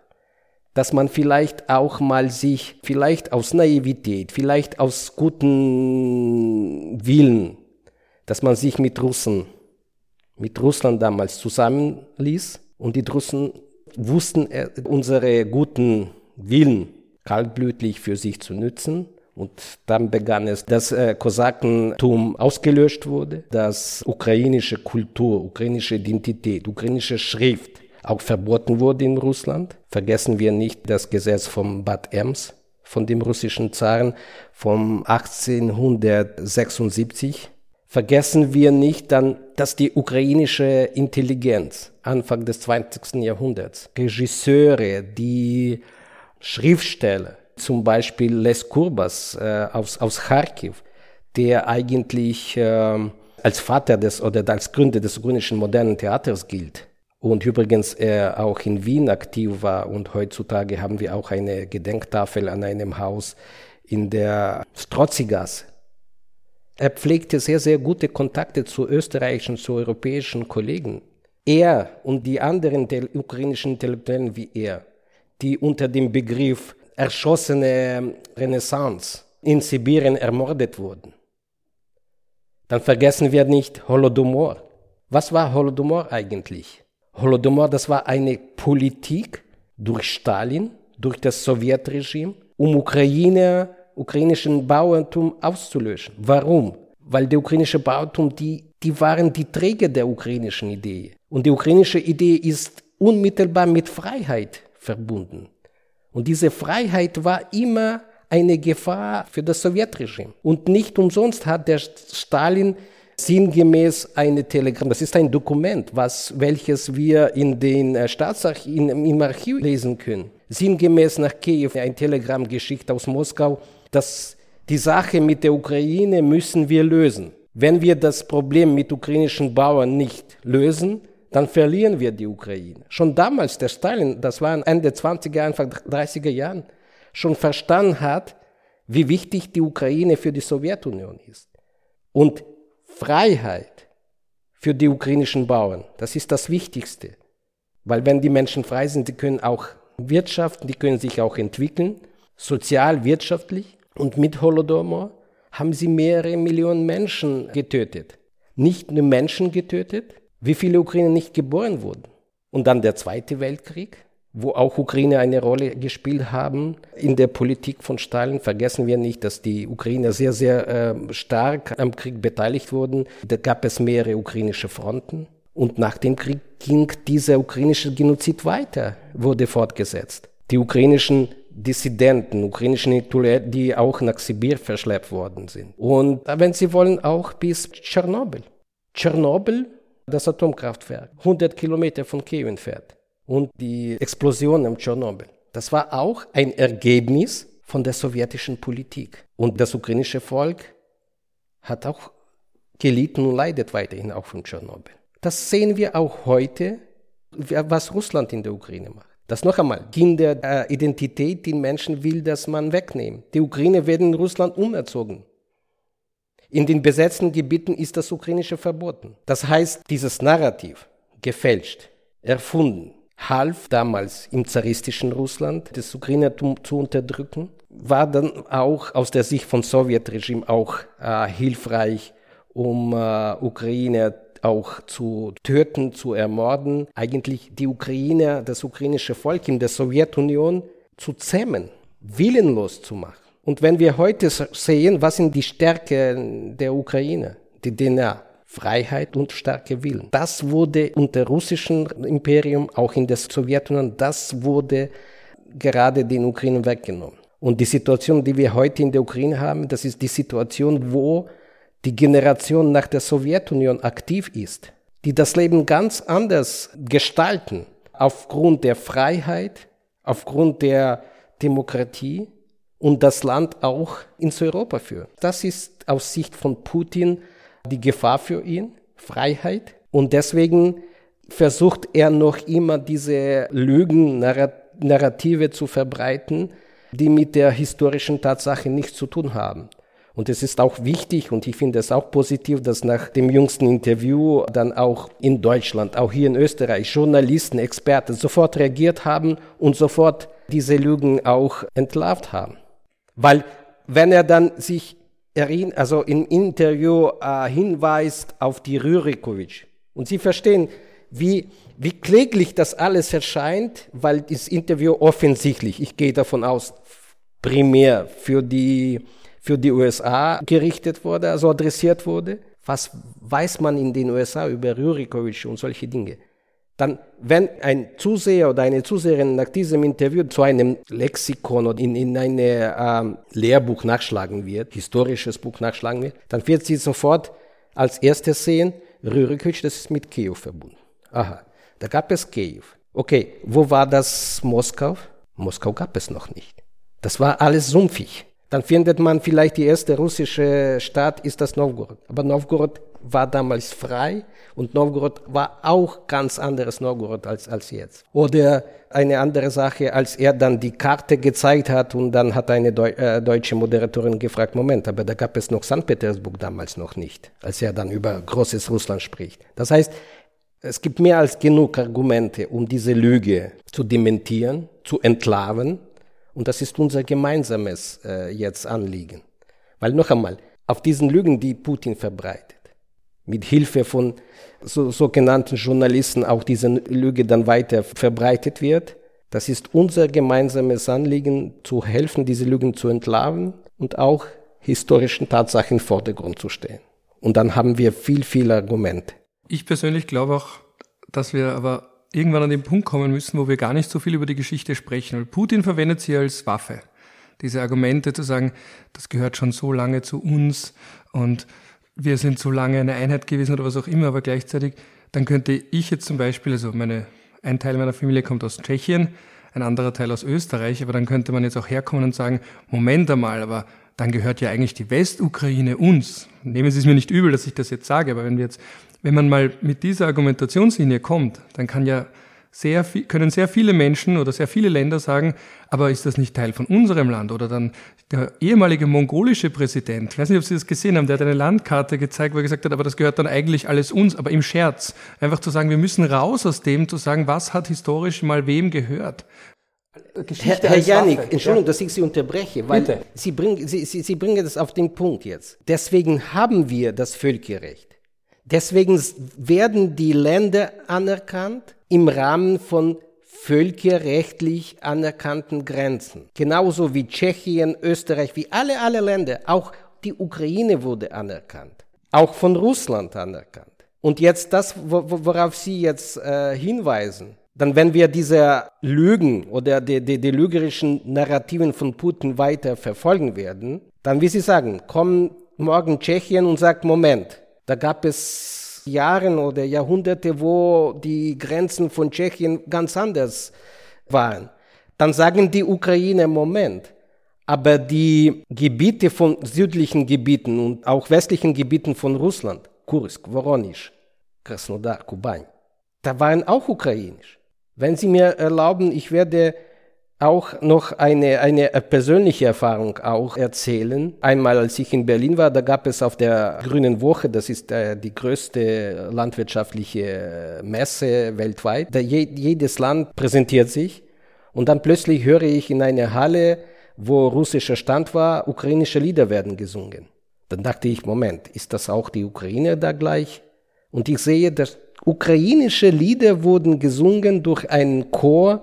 dass man vielleicht auch mal sich, vielleicht aus Naivität, vielleicht aus guten Willen, dass man sich mit Russen, mit Russland damals zusammenließ und die Russen wussten äh, unsere guten Willen kaltblütig für sich zu nützen. Und dann begann es, dass äh, Kosakentum ausgelöscht wurde, dass ukrainische Kultur, ukrainische Identität, ukrainische Schrift auch verboten wurde in Russland. Vergessen wir nicht das Gesetz vom Bad Ems von dem russischen Zaren vom 1876. Vergessen wir nicht dann, dass die ukrainische Intelligenz Anfang des 20. Jahrhunderts, Regisseure, die Schriftsteller, zum Beispiel Les Kurbas äh, aus, aus Kharkiv, der eigentlich äh, als Vater des oder als Gründer des ukrainischen modernen Theaters gilt, und übrigens er auch in Wien aktiv war und heutzutage haben wir auch eine Gedenktafel an einem Haus in der Strozzigasse. Er pflegte sehr, sehr gute Kontakte zu österreichischen, zu europäischen Kollegen. Er und die anderen ukrainischen Intellektuellen wie er, die unter dem Begriff erschossene Renaissance in Sibirien ermordet wurden. Dann vergessen wir nicht Holodomor. Was war Holodomor eigentlich? Holodomor, das war eine Politik durch Stalin, durch das Sowjetregime, um Ukraine, ukrainischen Bauerntum auszulöschen. Warum? Weil der ukrainische Bauerntum, die, die waren die Träger der ukrainischen Idee. Und die ukrainische Idee ist unmittelbar mit Freiheit verbunden. Und diese Freiheit war immer eine Gefahr für das Sowjetregime. Und nicht umsonst hat der Stalin sinngemäß eine Telegramm. Das ist ein Dokument, was, welches wir in den äh, Staatsarchiven im Archiv lesen können. Sinngemäß nach Kiew ein Telegramm geschickt aus Moskau, dass die Sache mit der Ukraine müssen wir lösen. Wenn wir das Problem mit ukrainischen Bauern nicht lösen, dann verlieren wir die Ukraine. Schon damals der Stalin, das war Ende 20er, Anfang 30er Jahren, schon verstanden hat, wie wichtig die Ukraine für die Sowjetunion ist. Und Freiheit für die ukrainischen Bauern, das ist das Wichtigste. Weil wenn die Menschen frei sind, die können auch wirtschaften, die können sich auch entwickeln. sozial, wirtschaftlich. Und mit Holodomor haben sie mehrere Millionen Menschen getötet. Nicht nur Menschen getötet, wie viele Ukrainer nicht geboren wurden. Und dann der Zweite Weltkrieg, wo auch Ukrainer eine Rolle gespielt haben in der Politik von Stalin. Vergessen wir nicht, dass die Ukrainer sehr, sehr äh, stark am Krieg beteiligt wurden. Da gab es mehrere ukrainische Fronten. Und nach dem Krieg ging dieser ukrainische Genozid weiter, wurde fortgesetzt. Die ukrainischen Dissidenten, ukrainischen Intellektuellen, die auch nach Sibir verschleppt worden sind. Und wenn Sie wollen, auch bis Tschernobyl. Tschernobyl, das Atomkraftwerk, 100 Kilometer von Kiew entfernt. Und die Explosion im Tschernobyl. Das war auch ein Ergebnis von der sowjetischen Politik. Und das ukrainische Volk hat auch gelitten und leidet weiterhin auch von Tschernobyl. Das sehen wir auch heute, was Russland in der Ukraine macht. Das noch einmal, Kinder äh, Identität, die Menschen will, dass man wegnehmen. Die Ukraine werden in Russland umerzogen. In den besetzten Gebieten ist das Ukrainische verboten. Das heißt, dieses Narrativ, gefälscht, erfunden, half damals im zaristischen Russland, das Ukrainertum zu unterdrücken, war dann auch aus der Sicht von Sowjetregime auch äh, hilfreich, um äh, Ukraine auch zu töten, zu ermorden, eigentlich die Ukrainer, das ukrainische Volk in der Sowjetunion zu zähmen, willenlos zu machen. Und wenn wir heute sehen, was sind die Stärke der Ukraine, die DNA, Freiheit und starke Willen. Das wurde unter russischen Imperium, auch in der Sowjetunion, das wurde gerade den Ukraine weggenommen. Und die Situation, die wir heute in der Ukraine haben, das ist die Situation, wo die Generation nach der Sowjetunion aktiv ist, die das Leben ganz anders gestalten, aufgrund der Freiheit, aufgrund der Demokratie und das Land auch ins Europa führen. Das ist aus Sicht von Putin die Gefahr für ihn, Freiheit. Und deswegen versucht er noch immer diese Lügen-Narrative zu verbreiten, die mit der historischen Tatsache nichts zu tun haben. Und es ist auch wichtig und ich finde es auch positiv, dass nach dem jüngsten Interview dann auch in Deutschland, auch hier in Österreich, Journalisten, Experten sofort reagiert haben und sofort diese Lügen auch entlarvt haben. Weil wenn er dann sich also im Interview äh, hinweist auf die Rürikovic und Sie verstehen, wie, wie kläglich das alles erscheint, weil das Interview offensichtlich, ich gehe davon aus, primär für die für die USA gerichtet wurde, also adressiert wurde. Was weiß man in den USA über Rurikovic und solche Dinge? Dann, wenn ein Zuseher oder eine Zuseherin nach diesem Interview zu einem Lexikon oder in, in ein ähm, Lehrbuch nachschlagen wird, historisches Buch nachschlagen wird, dann wird sie sofort als erstes sehen, Rurikovic, das ist mit Kiew verbunden. Aha, da gab es Kiew. Okay, wo war das Moskau? Moskau gab es noch nicht. Das war alles sumpfig. Dann findet man vielleicht die erste russische Stadt ist das Novgorod. Aber Novgorod war damals frei und Novgorod war auch ganz anderes Novgorod als, als jetzt. Oder eine andere Sache, als er dann die Karte gezeigt hat und dann hat eine Deu äh, deutsche Moderatorin gefragt, Moment, aber da gab es noch St. Petersburg damals noch nicht, als er dann über großes Russland spricht. Das heißt, es gibt mehr als genug Argumente, um diese Lüge zu dementieren, zu entlarven und das ist unser gemeinsames äh, jetzt Anliegen. Weil noch einmal, auf diesen Lügen, die Putin verbreitet, mit Hilfe von so, sogenannten Journalisten auch diese Lüge dann weiter verbreitet wird, das ist unser gemeinsames Anliegen, zu helfen, diese Lügen zu entlarven und auch historischen Tatsachen den Vordergrund zu stellen. Und dann haben wir viel, viel Argumente. Ich persönlich glaube auch, dass wir aber irgendwann an den Punkt kommen müssen, wo wir gar nicht so viel über die Geschichte sprechen. Weil Putin verwendet sie als Waffe. Diese Argumente zu sagen, das gehört schon so lange zu uns und wir sind so lange eine Einheit gewesen oder was auch immer, aber gleichzeitig, dann könnte ich jetzt zum Beispiel, also meine, ein Teil meiner Familie kommt aus Tschechien, ein anderer Teil aus Österreich, aber dann könnte man jetzt auch herkommen und sagen, Moment einmal, aber dann gehört ja eigentlich die Westukraine uns. Nehmen Sie es mir nicht übel, dass ich das jetzt sage, aber wenn wir jetzt wenn man mal mit dieser Argumentationslinie kommt, dann kann ja sehr viel, können sehr viele Menschen oder sehr viele Länder sagen, aber ist das nicht Teil von unserem Land? Oder dann der ehemalige mongolische Präsident, ich weiß nicht, ob Sie das gesehen haben, der hat eine Landkarte gezeigt, wo er gesagt hat, aber das gehört dann eigentlich alles uns, aber im Scherz. Einfach zu sagen, wir müssen raus aus dem, zu sagen, was hat historisch mal wem gehört. Geschichte Herr, Herr Janik, Entschuldigung, ja. dass ich Sie unterbreche, weil Bitte. Sie bringen, Sie, Sie, Sie bringen das auf den Punkt jetzt. Deswegen haben wir das Völkerrecht. Deswegen werden die Länder anerkannt im Rahmen von völkerrechtlich anerkannten Grenzen. Genauso wie Tschechien, Österreich, wie alle, alle Länder. Auch die Ukraine wurde anerkannt. Auch von Russland anerkannt. Und jetzt das, worauf Sie jetzt äh, hinweisen, dann wenn wir diese Lügen oder die, die, die lügerischen Narrativen von Putin weiter verfolgen werden, dann, wie Sie sagen, kommen morgen Tschechien und sagt, Moment, da gab es Jahre oder Jahrhunderte, wo die Grenzen von Tschechien ganz anders waren. Dann sagen die Ukrainer, Moment, aber die Gebiete von südlichen Gebieten und auch westlichen Gebieten von Russland, Kursk, Voronisch, Krasnodar, Kuban, da waren auch ukrainisch. Wenn Sie mir erlauben, ich werde auch noch eine, eine persönliche Erfahrung auch erzählen. Einmal, als ich in Berlin war, da gab es auf der Grünen Woche, das ist äh, die größte landwirtschaftliche Messe weltweit, da je, jedes Land präsentiert sich und dann plötzlich höre ich in einer Halle, wo russischer Stand war, ukrainische Lieder werden gesungen. Dann dachte ich, Moment, ist das auch die Ukraine da gleich? Und ich sehe, dass Ukrainische Lieder wurden gesungen durch einen Chor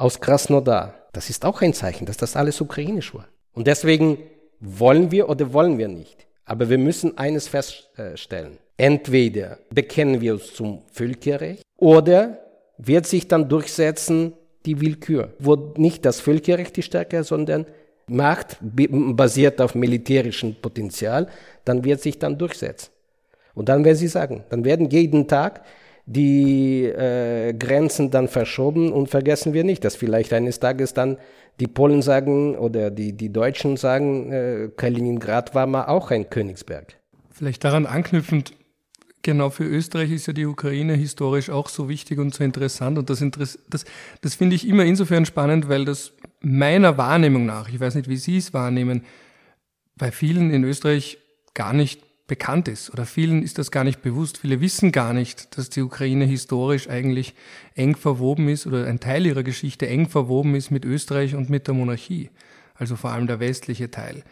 aus Krasnodar. Das ist auch ein Zeichen, dass das alles ukrainisch war. Und deswegen wollen wir oder wollen wir nicht. Aber wir müssen eines feststellen. Entweder bekennen wir uns zum Völkerrecht oder wird sich dann durchsetzen die Willkür, wo nicht das Völkerrecht die Stärke, sondern Macht basiert auf militärischem Potenzial, dann wird sich dann durchsetzen. Und dann werden sie sagen, dann werden jeden Tag die äh, Grenzen dann verschoben und vergessen wir nicht, dass vielleicht eines Tages dann die Polen sagen oder die, die Deutschen sagen, äh, Kaliningrad war mal auch ein Königsberg. Vielleicht daran anknüpfend, genau für Österreich ist ja die Ukraine historisch auch so wichtig und so interessant und das, das, das finde ich immer insofern spannend, weil das meiner Wahrnehmung nach, ich weiß nicht, wie Sie es wahrnehmen, bei vielen in Österreich gar nicht bekannt ist oder vielen ist das gar nicht bewusst. Viele wissen gar nicht, dass die Ukraine historisch eigentlich eng verwoben ist oder ein Teil ihrer Geschichte eng verwoben ist mit Österreich und mit der Monarchie, also vor allem der westliche Teil.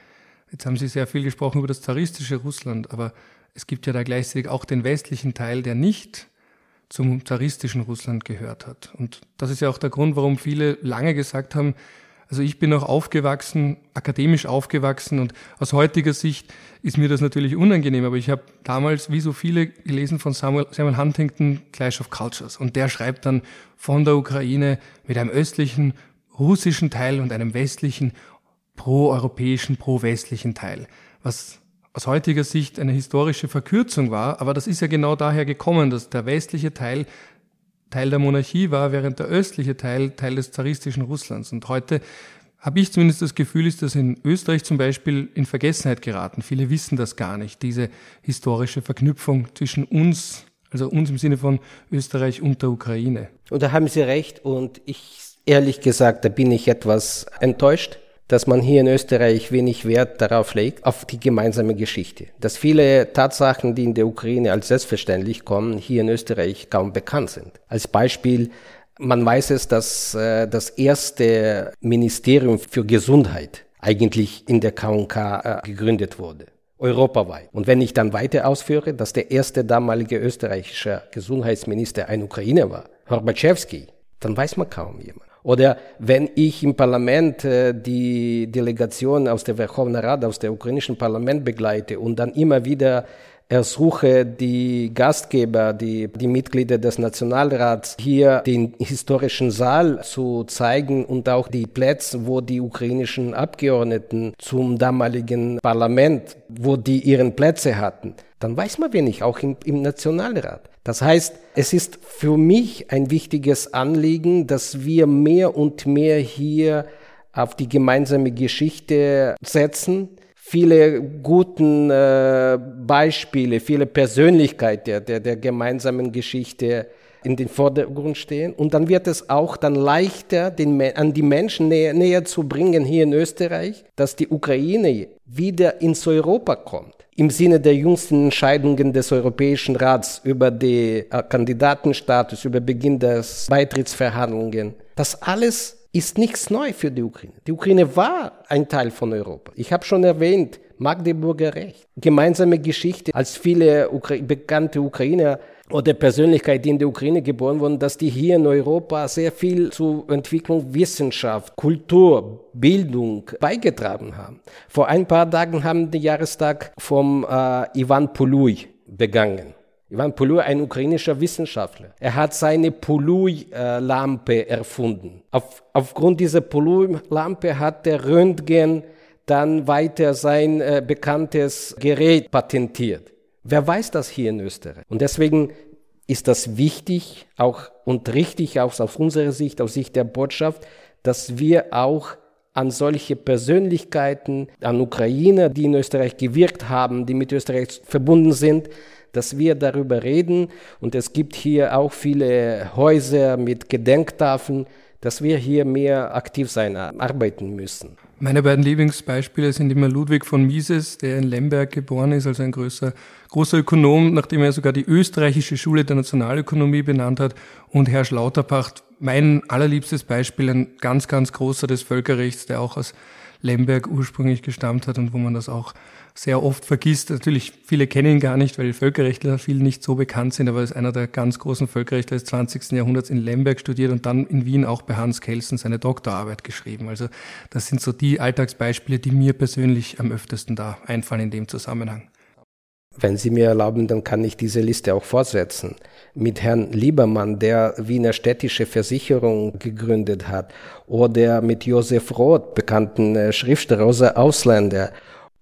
Jetzt haben Sie sehr viel gesprochen über das zaristische Russland, aber es gibt ja da gleichzeitig auch den westlichen Teil, der nicht zum zaristischen Russland gehört hat. Und das ist ja auch der Grund, warum viele lange gesagt haben, also ich bin auch aufgewachsen, akademisch aufgewachsen und aus heutiger Sicht ist mir das natürlich unangenehm, aber ich habe damals, wie so viele, gelesen von Samuel, Samuel Huntington, Clash of Cultures. Und der schreibt dann von der Ukraine mit einem östlichen russischen Teil und einem westlichen pro-europäischen, pro-westlichen Teil. Was aus heutiger Sicht eine historische Verkürzung war, aber das ist ja genau daher gekommen, dass der westliche Teil Teil der Monarchie war, während der östliche Teil Teil des zaristischen Russlands. Und heute habe ich zumindest das Gefühl, ist das in Österreich zum Beispiel in Vergessenheit geraten. Viele wissen das gar nicht, diese historische Verknüpfung zwischen uns, also uns im Sinne von Österreich und der Ukraine. Und da haben Sie recht und ich ehrlich gesagt, da bin ich etwas enttäuscht dass man hier in Österreich wenig Wert darauf legt, auf die gemeinsame Geschichte. Dass viele Tatsachen, die in der Ukraine als selbstverständlich kommen, hier in Österreich kaum bekannt sind. Als Beispiel, man weiß es, dass äh, das erste Ministerium für Gesundheit eigentlich in der KK äh, gegründet wurde europaweit. Und wenn ich dann weiter ausführe, dass der erste damalige österreichische Gesundheitsminister ein Ukrainer war, Horbatschewski, dann weiß man kaum jemand. Oder wenn ich im Parlament äh, die Delegation aus der Verkhovna Rada, aus der ukrainischen Parlament begleite und dann immer wieder ersuche die Gastgeber, die, die Mitglieder des Nationalrats, hier den historischen Saal zu zeigen und auch die Plätze, wo die ukrainischen Abgeordneten zum damaligen Parlament, wo die ihren Plätze hatten, dann weiß man wenig, auch im, im Nationalrat. Das heißt, es ist für mich ein wichtiges Anliegen, dass wir mehr und mehr hier auf die gemeinsame Geschichte setzen, viele guten äh, Beispiele, viele Persönlichkeiten der, der, der gemeinsamen Geschichte in den Vordergrund stehen. Und dann wird es auch dann leichter, den, an die Menschen näher, näher zu bringen hier in Österreich, dass die Ukraine wieder ins Europa kommt im Sinne der jüngsten Entscheidungen des Europäischen Rats über den äh, Kandidatenstatus, über Beginn des Beitrittsverhandlungen. Das alles ist nichts neu für die Ukraine. Die Ukraine war ein Teil von Europa. Ich habe schon erwähnt, Magdeburger Recht, gemeinsame Geschichte, als viele Ukra bekannte Ukrainer oder Persönlichkeiten, die in der Ukraine geboren wurden, dass die hier in Europa sehr viel zur Entwicklung Wissenschaft, Kultur, Bildung beigetragen haben. Vor ein paar Tagen haben den Jahrestag vom äh, Ivan Poluj begangen. Ivan Poluj, ein ukrainischer Wissenschaftler. Er hat seine Poluj-Lampe erfunden. Auf, aufgrund dieser Poluj-Lampe hat der Röntgen dann weiter sein äh, bekanntes Gerät patentiert. Wer weiß das hier in Österreich? Und deswegen ist das wichtig auch und richtig auch aus unserer Sicht, aus Sicht der Botschaft, dass wir auch an solche Persönlichkeiten, an Ukrainer, die in Österreich gewirkt haben, die mit Österreich verbunden sind, dass wir darüber reden. Und es gibt hier auch viele Häuser mit Gedenktafeln, dass wir hier mehr aktiv sein, arbeiten müssen. Meine beiden Lieblingsbeispiele sind immer Ludwig von Mises, der in Lemberg geboren ist, also ein größer, großer Ökonom, nachdem er sogar die österreichische Schule der Nationalökonomie benannt hat, und Herr Schlauterpacht, mein allerliebstes Beispiel, ein ganz, ganz großer des Völkerrechts, der auch aus Lemberg ursprünglich gestammt hat und wo man das auch sehr oft vergisst. Natürlich, viele kennen ihn gar nicht, weil Völkerrechtler viel nicht so bekannt sind, aber er ist einer der ganz großen Völkerrechtler des 20. Jahrhunderts in Lemberg studiert und dann in Wien auch bei Hans Kelsen seine Doktorarbeit geschrieben. Also das sind so die Alltagsbeispiele, die mir persönlich am öftesten da einfallen in dem Zusammenhang. Wenn Sie mir erlauben, dann kann ich diese Liste auch fortsetzen. Mit Herrn Liebermann, der Wiener Städtische Versicherung gegründet hat, oder mit Josef Roth, bekannten äh, Schriftsteller, Ausländer,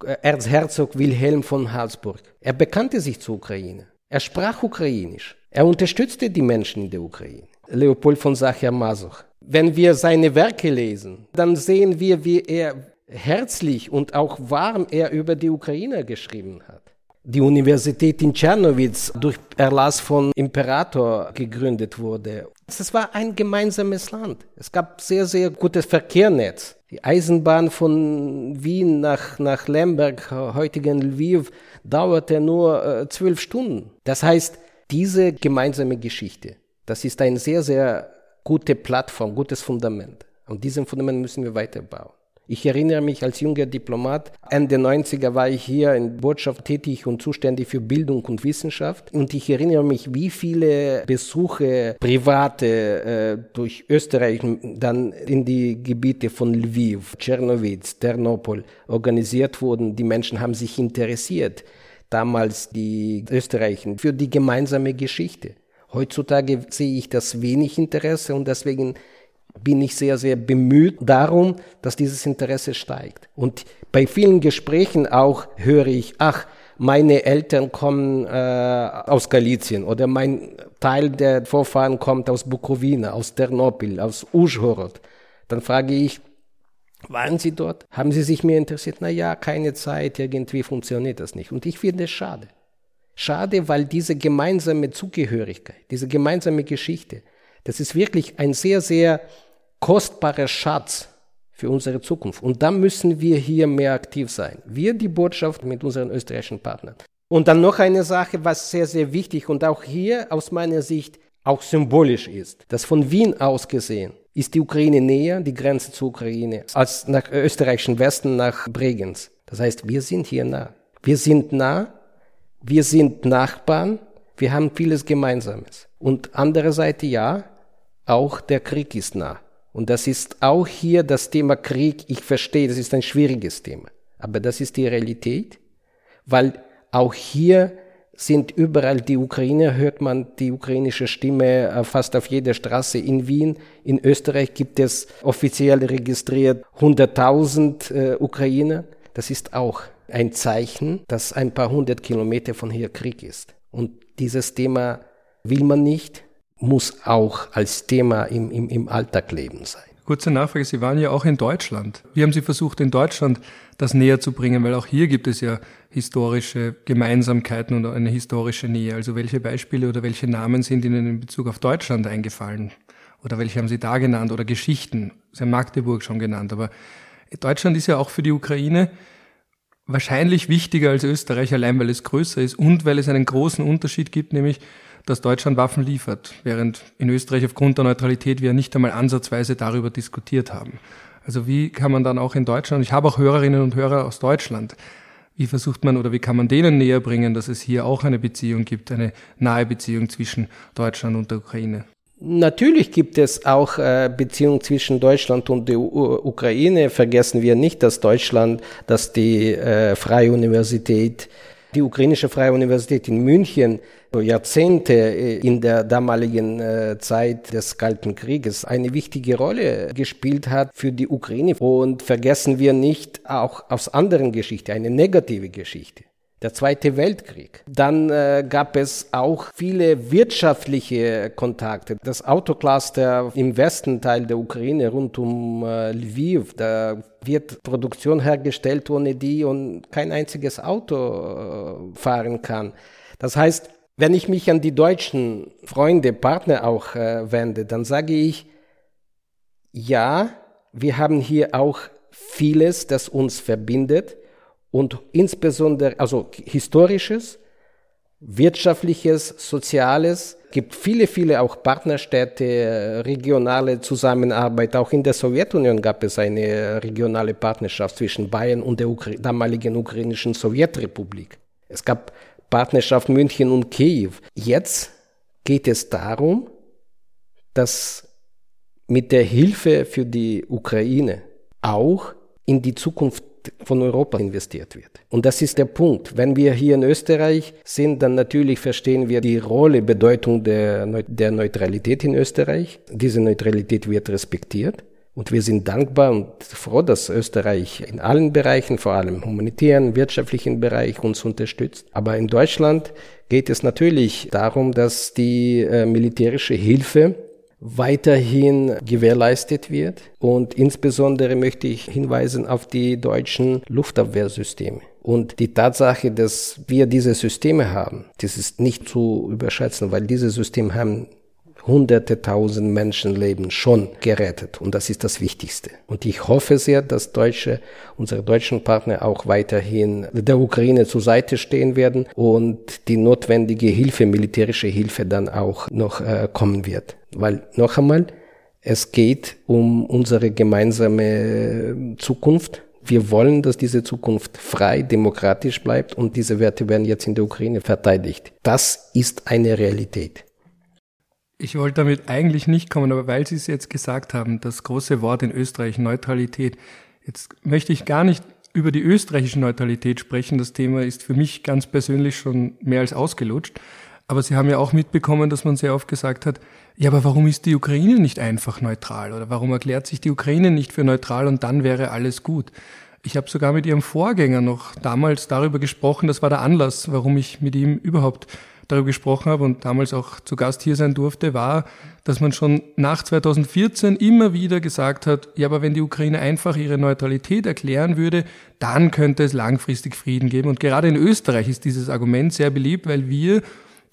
Erzherzog Wilhelm von Habsburg. Er bekannte sich zur Ukraine. Er sprach ukrainisch. Er unterstützte die Menschen in der Ukraine. Leopold von Sacher-Masoch. Wenn wir seine Werke lesen, dann sehen wir, wie er herzlich und auch warm er über die Ukraine geschrieben hat. Die Universität in Tschernowitz durch Erlass von Imperator gegründet wurde. Es war ein gemeinsames Land. Es gab sehr, sehr gutes Verkehrnetz. Die Eisenbahn von Wien nach, nach Lemberg, heutigen Lviv, dauerte nur äh, zwölf Stunden. Das heißt, diese gemeinsame Geschichte, das ist eine sehr, sehr gute Plattform, gutes Fundament. Und diesem Fundament müssen wir weiterbauen. Ich erinnere mich als junger Diplomat, Ende 90er war ich hier in Botschaft tätig und zuständig für Bildung und Wissenschaft. Und ich erinnere mich, wie viele Besuche private äh, durch Österreich dann in die Gebiete von Lviv, Tschernowitz, Ternopol organisiert wurden. Die Menschen haben sich interessiert, damals die Österreicher, für die gemeinsame Geschichte. Heutzutage sehe ich das wenig Interesse und deswegen bin ich sehr, sehr bemüht darum, dass dieses Interesse steigt. Und bei vielen Gesprächen auch höre ich, ach, meine Eltern kommen äh, aus Galizien oder mein Teil der Vorfahren kommt aus Bukowina, aus Ternopil, aus Uschhorod. Dann frage ich, waren Sie dort? Haben Sie sich mehr interessiert? Na ja, keine Zeit, irgendwie funktioniert das nicht. Und ich finde es schade. Schade, weil diese gemeinsame Zugehörigkeit, diese gemeinsame Geschichte, das ist wirklich ein sehr, sehr kostbarer Schatz für unsere Zukunft. Und da müssen wir hier mehr aktiv sein. Wir, die Botschaft mit unseren österreichischen Partnern. Und dann noch eine Sache, was sehr, sehr wichtig und auch hier aus meiner Sicht auch symbolisch ist, dass von Wien aus gesehen ist die Ukraine näher, die Grenze zur Ukraine, als nach österreichischen Westen, nach Bregenz. Das heißt, wir sind hier nah. Wir sind nah, wir sind Nachbarn, wir haben vieles Gemeinsames. Und andere Seite ja, auch der Krieg ist nah. Und das ist auch hier das Thema Krieg. Ich verstehe, das ist ein schwieriges Thema. Aber das ist die Realität, weil auch hier sind überall die Ukrainer, hört man die ukrainische Stimme äh, fast auf jeder Straße in Wien. In Österreich gibt es offiziell registriert 100.000 äh, Ukrainer. Das ist auch ein Zeichen, dass ein paar hundert Kilometer von hier Krieg ist. Und dieses Thema will man nicht muss auch als Thema im, im, im Alltagleben sein. Kurze Nachfrage, Sie waren ja auch in Deutschland. Wie haben Sie versucht, in Deutschland das näher zu bringen? Weil auch hier gibt es ja historische Gemeinsamkeiten und eine historische Nähe. Also welche Beispiele oder welche Namen sind Ihnen in Bezug auf Deutschland eingefallen? Oder welche haben Sie da genannt? Oder Geschichten? Sie haben Magdeburg schon genannt. Aber Deutschland ist ja auch für die Ukraine wahrscheinlich wichtiger als Österreich, allein weil es größer ist und weil es einen großen Unterschied gibt, nämlich dass Deutschland Waffen liefert, während in Österreich aufgrund der Neutralität wir nicht einmal ansatzweise darüber diskutiert haben. Also wie kann man dann auch in Deutschland, ich habe auch Hörerinnen und Hörer aus Deutschland, wie versucht man oder wie kann man denen näher bringen, dass es hier auch eine Beziehung gibt, eine nahe Beziehung zwischen Deutschland und der Ukraine? Natürlich gibt es auch äh, Beziehungen zwischen Deutschland und der U Ukraine. Vergessen wir nicht, dass Deutschland, dass die äh, Freie Universität, die ukrainische Freie Universität in München Jahrzehnte äh, in der damaligen äh, Zeit des Kalten Krieges eine wichtige Rolle gespielt hat für die Ukraine. Und vergessen wir nicht auch aus anderen Geschichten, eine negative Geschichte der Zweite Weltkrieg. Dann äh, gab es auch viele wirtschaftliche Kontakte. Das Autocluster im Westen Teil der Ukraine rund um äh, Lviv, da wird Produktion hergestellt, ohne die und kein einziges Auto äh, fahren kann. Das heißt, wenn ich mich an die deutschen Freunde, Partner auch äh, wende, dann sage ich, ja, wir haben hier auch vieles, das uns verbindet und insbesondere, also historisches, wirtschaftliches, soziales, gibt viele, viele auch Partnerstädte, regionale Zusammenarbeit. Auch in der Sowjetunion gab es eine regionale Partnerschaft zwischen Bayern und der Ukra damaligen ukrainischen Sowjetrepublik. Es gab Partnerschaft München und Kiew. Jetzt geht es darum, dass mit der Hilfe für die Ukraine auch in die Zukunft von Europa investiert wird. Und das ist der Punkt. Wenn wir hier in Österreich sind, dann natürlich verstehen wir die Rolle, Bedeutung der, der Neutralität in Österreich. Diese Neutralität wird respektiert. Und wir sind dankbar und froh, dass Österreich in allen Bereichen, vor allem humanitären, wirtschaftlichen Bereich uns unterstützt. Aber in Deutschland geht es natürlich darum, dass die äh, militärische Hilfe weiterhin gewährleistet wird. Und insbesondere möchte ich hinweisen auf die deutschen Luftabwehrsysteme. Und die Tatsache, dass wir diese Systeme haben, das ist nicht zu überschätzen, weil diese Systeme haben hunderte tausend Menschenleben schon gerettet. Und das ist das Wichtigste. Und ich hoffe sehr, dass deutsche, unsere deutschen Partner auch weiterhin der Ukraine zur Seite stehen werden und die notwendige Hilfe, militärische Hilfe dann auch noch äh, kommen wird. Weil noch einmal, es geht um unsere gemeinsame Zukunft. Wir wollen, dass diese Zukunft frei, demokratisch bleibt und diese Werte werden jetzt in der Ukraine verteidigt. Das ist eine Realität. Ich wollte damit eigentlich nicht kommen, aber weil Sie es jetzt gesagt haben, das große Wort in Österreich, Neutralität. Jetzt möchte ich gar nicht über die österreichische Neutralität sprechen. Das Thema ist für mich ganz persönlich schon mehr als ausgelutscht. Aber Sie haben ja auch mitbekommen, dass man sehr oft gesagt hat, ja, aber warum ist die Ukraine nicht einfach neutral? Oder warum erklärt sich die Ukraine nicht für neutral und dann wäre alles gut? Ich habe sogar mit Ihrem Vorgänger noch damals darüber gesprochen, das war der Anlass, warum ich mit ihm überhaupt darüber gesprochen habe und damals auch zu Gast hier sein durfte, war, dass man schon nach 2014 immer wieder gesagt hat, ja, aber wenn die Ukraine einfach ihre Neutralität erklären würde, dann könnte es langfristig Frieden geben. Und gerade in Österreich ist dieses Argument sehr beliebt, weil wir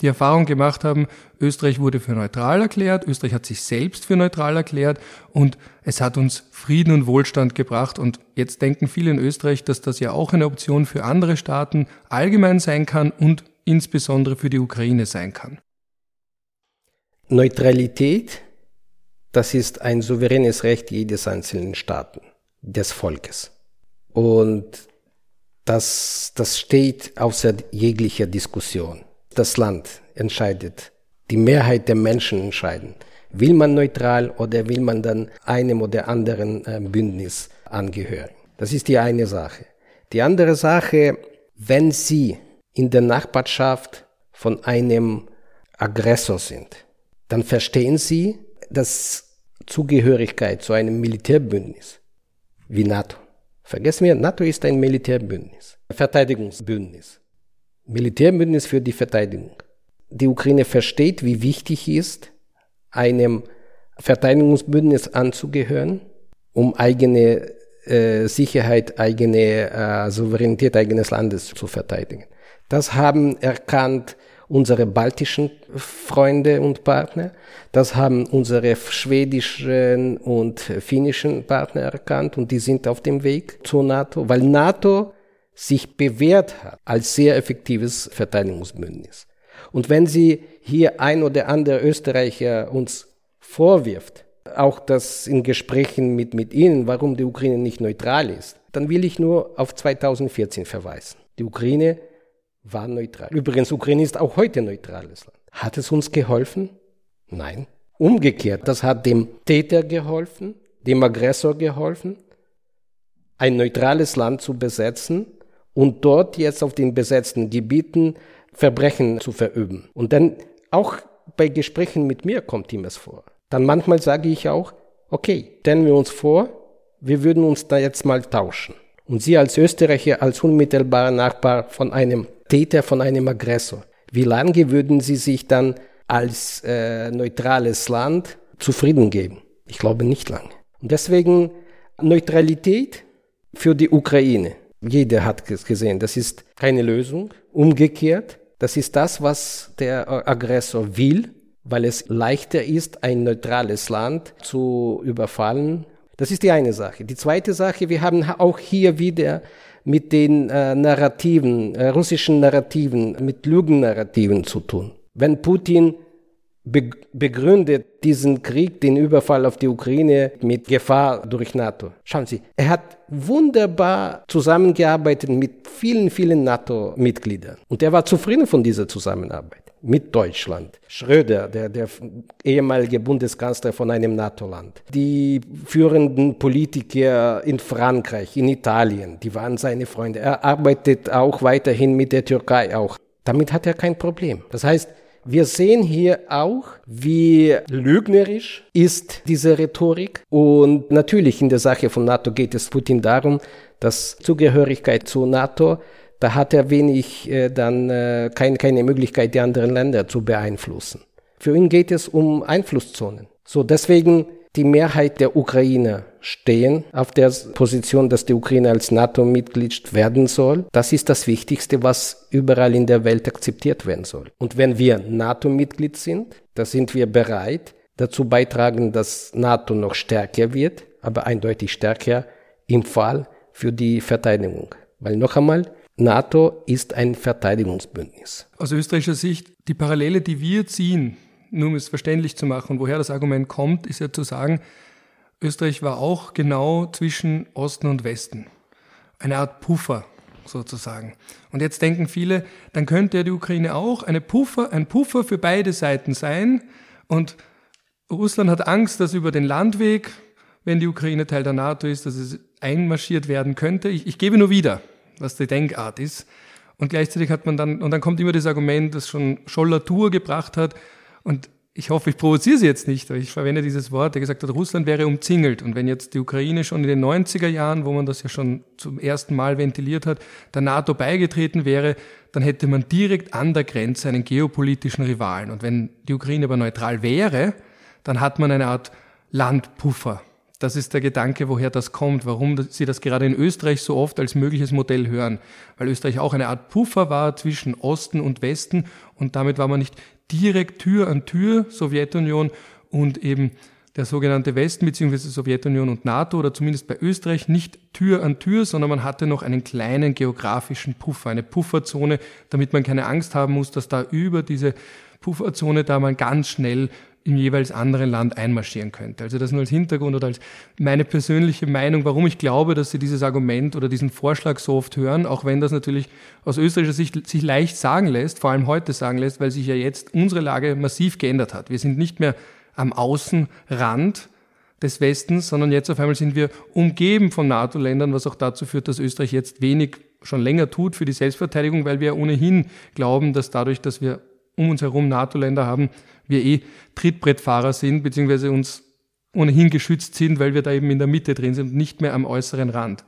die Erfahrung gemacht haben, Österreich wurde für neutral erklärt, Österreich hat sich selbst für neutral erklärt und es hat uns Frieden und Wohlstand gebracht. Und jetzt denken viele in Österreich, dass das ja auch eine Option für andere Staaten allgemein sein kann und insbesondere für die Ukraine sein kann? Neutralität, das ist ein souveränes Recht jedes einzelnen Staaten, des Volkes. Und das, das steht außer jeglicher Diskussion. Das Land entscheidet, die Mehrheit der Menschen entscheiden. Will man neutral oder will man dann einem oder anderen äh, Bündnis angehören? Das ist die eine Sache. Die andere Sache, wenn Sie in der Nachbarschaft von einem Aggressor sind, dann verstehen Sie, dass Zugehörigkeit zu einem Militärbündnis wie NATO. Vergessen wir, NATO ist ein Militärbündnis, Verteidigungsbündnis. Militärbündnis für die Verteidigung. Die Ukraine versteht, wie wichtig ist, einem Verteidigungsbündnis anzugehören, um eigene äh, Sicherheit, eigene äh, Souveränität eigenes Landes zu verteidigen. Das haben erkannt unsere baltischen Freunde und Partner. Das haben unsere schwedischen und finnischen Partner erkannt und die sind auf dem Weg zur NATO, weil NATO sich bewährt hat als sehr effektives Verteidigungsbündnis. Und wenn Sie hier ein oder andere Österreicher uns vorwirft, auch das in Gesprächen mit, mit Ihnen, warum die Ukraine nicht neutral ist, dann will ich nur auf 2014 verweisen. Die Ukraine war neutral. Übrigens, Ukraine ist auch heute neutrales Land. Hat es uns geholfen? Nein. Umgekehrt, das hat dem Täter geholfen, dem Aggressor geholfen, ein neutrales Land zu besetzen und dort jetzt auf den besetzten Gebieten Verbrechen zu verüben. Und dann auch bei Gesprächen mit mir kommt ihm es vor. Dann manchmal sage ich auch, okay, stellen wir uns vor, wir würden uns da jetzt mal tauschen. Und Sie als Österreicher, als unmittelbarer Nachbar von einem Täter, von einem Aggressor, wie lange würden Sie sich dann als äh, neutrales Land zufrieden geben? Ich glaube nicht lange. Und deswegen Neutralität für die Ukraine. Jeder hat es gesehen, das ist keine Lösung. Umgekehrt, das ist das, was der Aggressor will, weil es leichter ist, ein neutrales Land zu überfallen. Das ist die eine Sache. Die zweite Sache, wir haben auch hier wieder mit den äh, Narrativen, äh, russischen Narrativen, mit Lügennarrativen zu tun. Wenn Putin begründet diesen Krieg, den Überfall auf die Ukraine mit Gefahr durch NATO. Schauen Sie, er hat wunderbar zusammengearbeitet mit vielen, vielen NATO-Mitgliedern. Und er war zufrieden von dieser Zusammenarbeit mit Deutschland. Schröder, der, der ehemalige Bundeskanzler von einem NATO-Land. Die führenden Politiker in Frankreich, in Italien, die waren seine Freunde. Er arbeitet auch weiterhin mit der Türkei auch. Damit hat er kein Problem. Das heißt, wir sehen hier auch, wie lügnerisch ist diese Rhetorik. Und natürlich in der Sache von NATO geht es Putin darum, dass Zugehörigkeit zu NATO, da hat er wenig äh, dann äh, kein, keine Möglichkeit, die anderen Länder zu beeinflussen. Für ihn geht es um Einflusszonen. So deswegen die Mehrheit der Ukrainer stehen auf der Position, dass die Ukraine als NATO-Mitglied werden soll. Das ist das Wichtigste, was überall in der Welt akzeptiert werden soll. Und wenn wir NATO-Mitglied sind, da sind wir bereit, dazu beitragen, dass NATO noch stärker wird, aber eindeutig stärker im Fall für die Verteidigung. Weil noch einmal, NATO ist ein Verteidigungsbündnis. Aus österreichischer Sicht, die Parallele, die wir ziehen nur um es verständlich zu machen, woher das Argument kommt, ist ja zu sagen, Österreich war auch genau zwischen Osten und Westen. Eine Art Puffer sozusagen. Und jetzt denken viele, dann könnte ja die Ukraine auch eine Puffer, ein Puffer für beide Seiten sein. Und Russland hat Angst, dass über den Landweg, wenn die Ukraine Teil der NATO ist, dass es einmarschiert werden könnte. Ich, ich gebe nur wieder, was die Denkart ist. Und gleichzeitig hat man dann, und dann kommt immer das Argument, das schon Scholler Tour gebracht hat, und ich hoffe, ich provoziere Sie jetzt nicht, aber ich verwende dieses Wort, der gesagt hat, Russland wäre umzingelt. Und wenn jetzt die Ukraine schon in den 90er Jahren, wo man das ja schon zum ersten Mal ventiliert hat, der NATO beigetreten wäre, dann hätte man direkt an der Grenze einen geopolitischen Rivalen. Und wenn die Ukraine aber neutral wäre, dann hat man eine Art Landpuffer. Das ist der Gedanke, woher das kommt, warum Sie das gerade in Österreich so oft als mögliches Modell hören. Weil Österreich auch eine Art Puffer war zwischen Osten und Westen und damit war man nicht direkt Tür an Tür Sowjetunion und eben der sogenannte Westen bzw. Sowjetunion und NATO oder zumindest bei Österreich nicht Tür an Tür, sondern man hatte noch einen kleinen geografischen Puffer, eine Pufferzone, damit man keine Angst haben muss, dass da über diese Pufferzone da mal ganz schnell im jeweils anderen Land einmarschieren könnte. Also das nur als Hintergrund oder als meine persönliche Meinung, warum ich glaube, dass Sie dieses Argument oder diesen Vorschlag so oft hören, auch wenn das natürlich aus österreichischer Sicht sich leicht sagen lässt, vor allem heute sagen lässt, weil sich ja jetzt unsere Lage massiv geändert hat. Wir sind nicht mehr am Außenrand des Westens, sondern jetzt auf einmal sind wir umgeben von NATO-Ländern, was auch dazu führt, dass Österreich jetzt wenig schon länger tut für die Selbstverteidigung, weil wir ohnehin glauben, dass dadurch, dass wir um uns herum NATO-Länder haben, wir eh Trittbrettfahrer sind, beziehungsweise uns ohnehin geschützt sind, weil wir da eben in der Mitte drin sind und nicht mehr am äußeren Rand.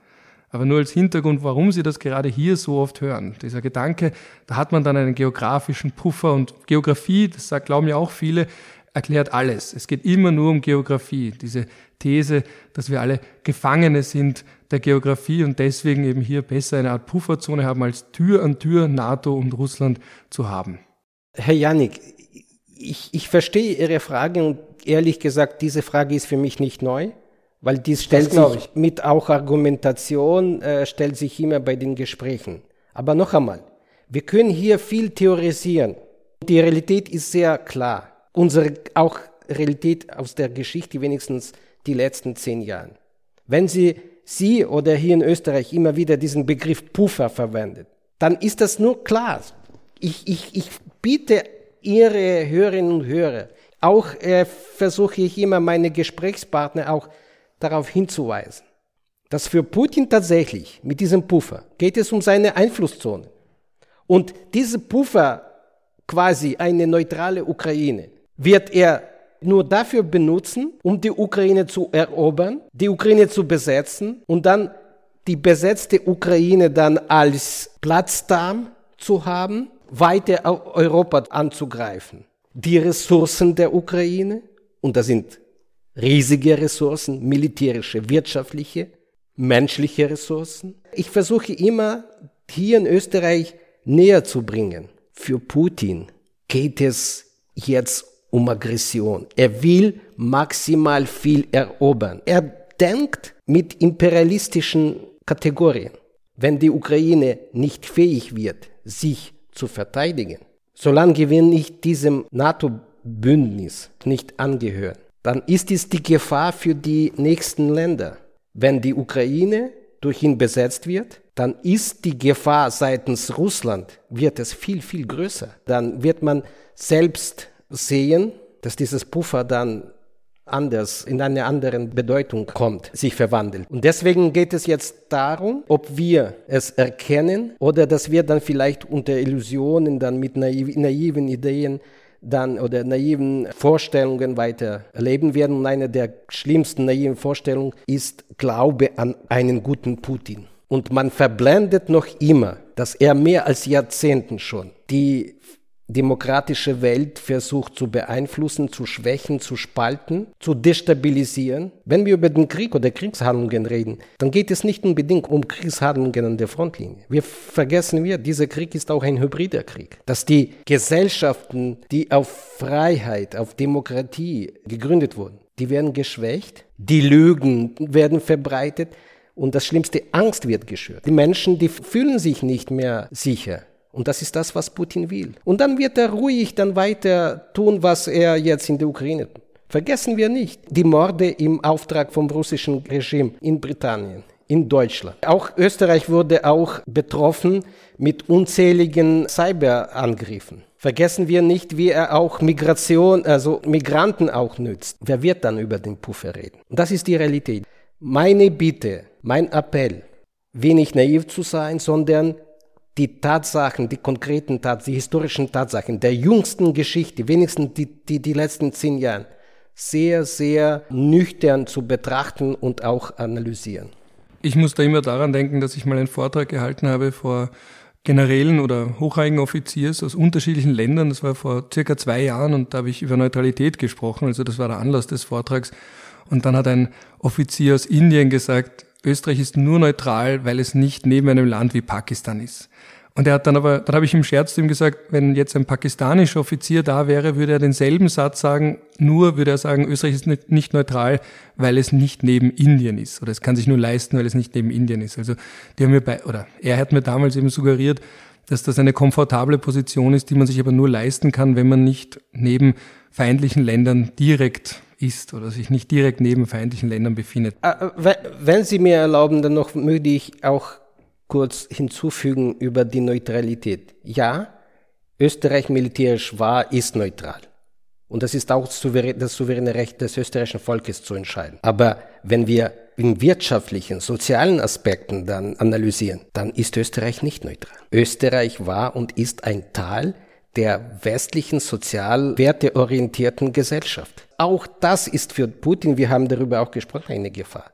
Aber nur als Hintergrund, warum Sie das gerade hier so oft hören. Dieser Gedanke, da hat man dann einen geografischen Puffer und Geografie, das glauben ja auch viele, erklärt alles. Es geht immer nur um Geografie. Diese These, dass wir alle Gefangene sind der Geografie und deswegen eben hier besser eine Art Pufferzone haben, als Tür an Tür NATO und Russland zu haben. Herr Janik, ich, ich verstehe Ihre Frage und ehrlich gesagt, diese Frage ist für mich nicht neu, weil dies stellt sich ich. mit auch Argumentation, äh, stellt sich immer bei den Gesprächen. Aber noch einmal, wir können hier viel theorisieren. die Realität ist sehr klar. Unsere auch Realität aus der Geschichte, wenigstens die letzten zehn Jahre. Wenn Sie, Sie oder hier in Österreich immer wieder diesen Begriff Puffer verwendet, dann ist das nur klar. Ich, ich, ich biete Ihre Hörerinnen und Hörer, auch äh, versuche ich immer meine Gesprächspartner auch darauf hinzuweisen, dass für Putin tatsächlich mit diesem Puffer geht es um seine Einflusszone. Und diese Puffer, quasi eine neutrale Ukraine, wird er nur dafür benutzen, um die Ukraine zu erobern, die Ukraine zu besetzen und dann die besetzte Ukraine dann als Platzdarm zu haben, weiter Europa anzugreifen. Die Ressourcen der Ukraine, und das sind riesige Ressourcen, militärische, wirtschaftliche, menschliche Ressourcen. Ich versuche immer, hier in Österreich näher zu bringen. Für Putin geht es jetzt um Aggression. Er will maximal viel erobern. Er denkt mit imperialistischen Kategorien. Wenn die Ukraine nicht fähig wird, sich zu verteidigen, solange wir nicht diesem NATO-Bündnis nicht angehören, dann ist es die Gefahr für die nächsten Länder. Wenn die Ukraine durch ihn besetzt wird, dann ist die Gefahr seitens Russland, wird es viel, viel größer. Dann wird man selbst sehen, dass dieses Puffer dann anders, in eine andere Bedeutung kommt, sich verwandelt. Und deswegen geht es jetzt darum, ob wir es erkennen oder dass wir dann vielleicht unter Illusionen, dann mit naiv, naiven Ideen dann oder naiven Vorstellungen weiter erleben werden. Und eine der schlimmsten naiven Vorstellungen ist Glaube an einen guten Putin. Und man verblendet noch immer, dass er mehr als Jahrzehnten schon die demokratische Welt versucht zu beeinflussen, zu schwächen, zu spalten, zu destabilisieren. Wenn wir über den Krieg oder Kriegshandlungen reden, dann geht es nicht unbedingt um Kriegshandlungen an der Frontlinie. Wir vergessen wir, dieser Krieg ist auch ein hybrider Krieg. Dass die Gesellschaften, die auf Freiheit, auf Demokratie gegründet wurden, die werden geschwächt, die Lügen werden verbreitet und das Schlimmste, Angst wird geschürt. Die Menschen, die fühlen sich nicht mehr sicher. Und das ist das, was Putin will. Und dann wird er ruhig dann weiter tun, was er jetzt in der Ukraine tut. Vergessen wir nicht die Morde im Auftrag vom russischen Regime in Britannien, in Deutschland. Auch Österreich wurde auch betroffen mit unzähligen Cyberangriffen. Vergessen wir nicht, wie er auch Migration, also Migranten auch nützt. Wer wird dann über den Puffer reden? Und das ist die Realität. Meine Bitte, mein Appell, wenig naiv zu sein, sondern die Tatsachen, die konkreten Tatsachen, die historischen Tatsachen der jüngsten Geschichte, wenigstens die, die, die letzten zehn Jahre, sehr, sehr nüchtern zu betrachten und auch analysieren. Ich muss da immer daran denken, dass ich mal einen Vortrag gehalten habe vor Generälen oder hochrangigen Offiziers aus unterschiedlichen Ländern. Das war vor circa zwei Jahren und da habe ich über Neutralität gesprochen. Also das war der Anlass des Vortrags. Und dann hat ein Offizier aus Indien gesagt, Österreich ist nur neutral, weil es nicht neben einem Land wie Pakistan ist. Und er hat dann aber, dann habe ich im Scherz zu ihm gesagt, wenn jetzt ein pakistanischer Offizier da wäre, würde er denselben Satz sagen, nur würde er sagen, Österreich ist nicht neutral, weil es nicht neben Indien ist. Oder es kann sich nur leisten, weil es nicht neben Indien ist. Also die haben mir bei, oder er hat mir damals eben suggeriert, dass das eine komfortable Position ist, die man sich aber nur leisten kann, wenn man nicht neben feindlichen Ländern direkt ist oder sich nicht direkt neben feindlichen Ländern befindet. Äh, äh, wenn Sie mir erlauben, dann noch würde ich auch kurz hinzufügen über die Neutralität. Ja, Österreich militärisch war, ist neutral. Und das ist auch das souveräne Recht des österreichischen Volkes zu entscheiden. Aber wenn wir in wirtschaftlichen, sozialen Aspekten dann analysieren, dann ist Österreich nicht neutral. Österreich war und ist ein Teil der westlichen sozial werteorientierten Gesellschaft. Auch das ist für Putin, wir haben darüber auch gesprochen, eine Gefahr.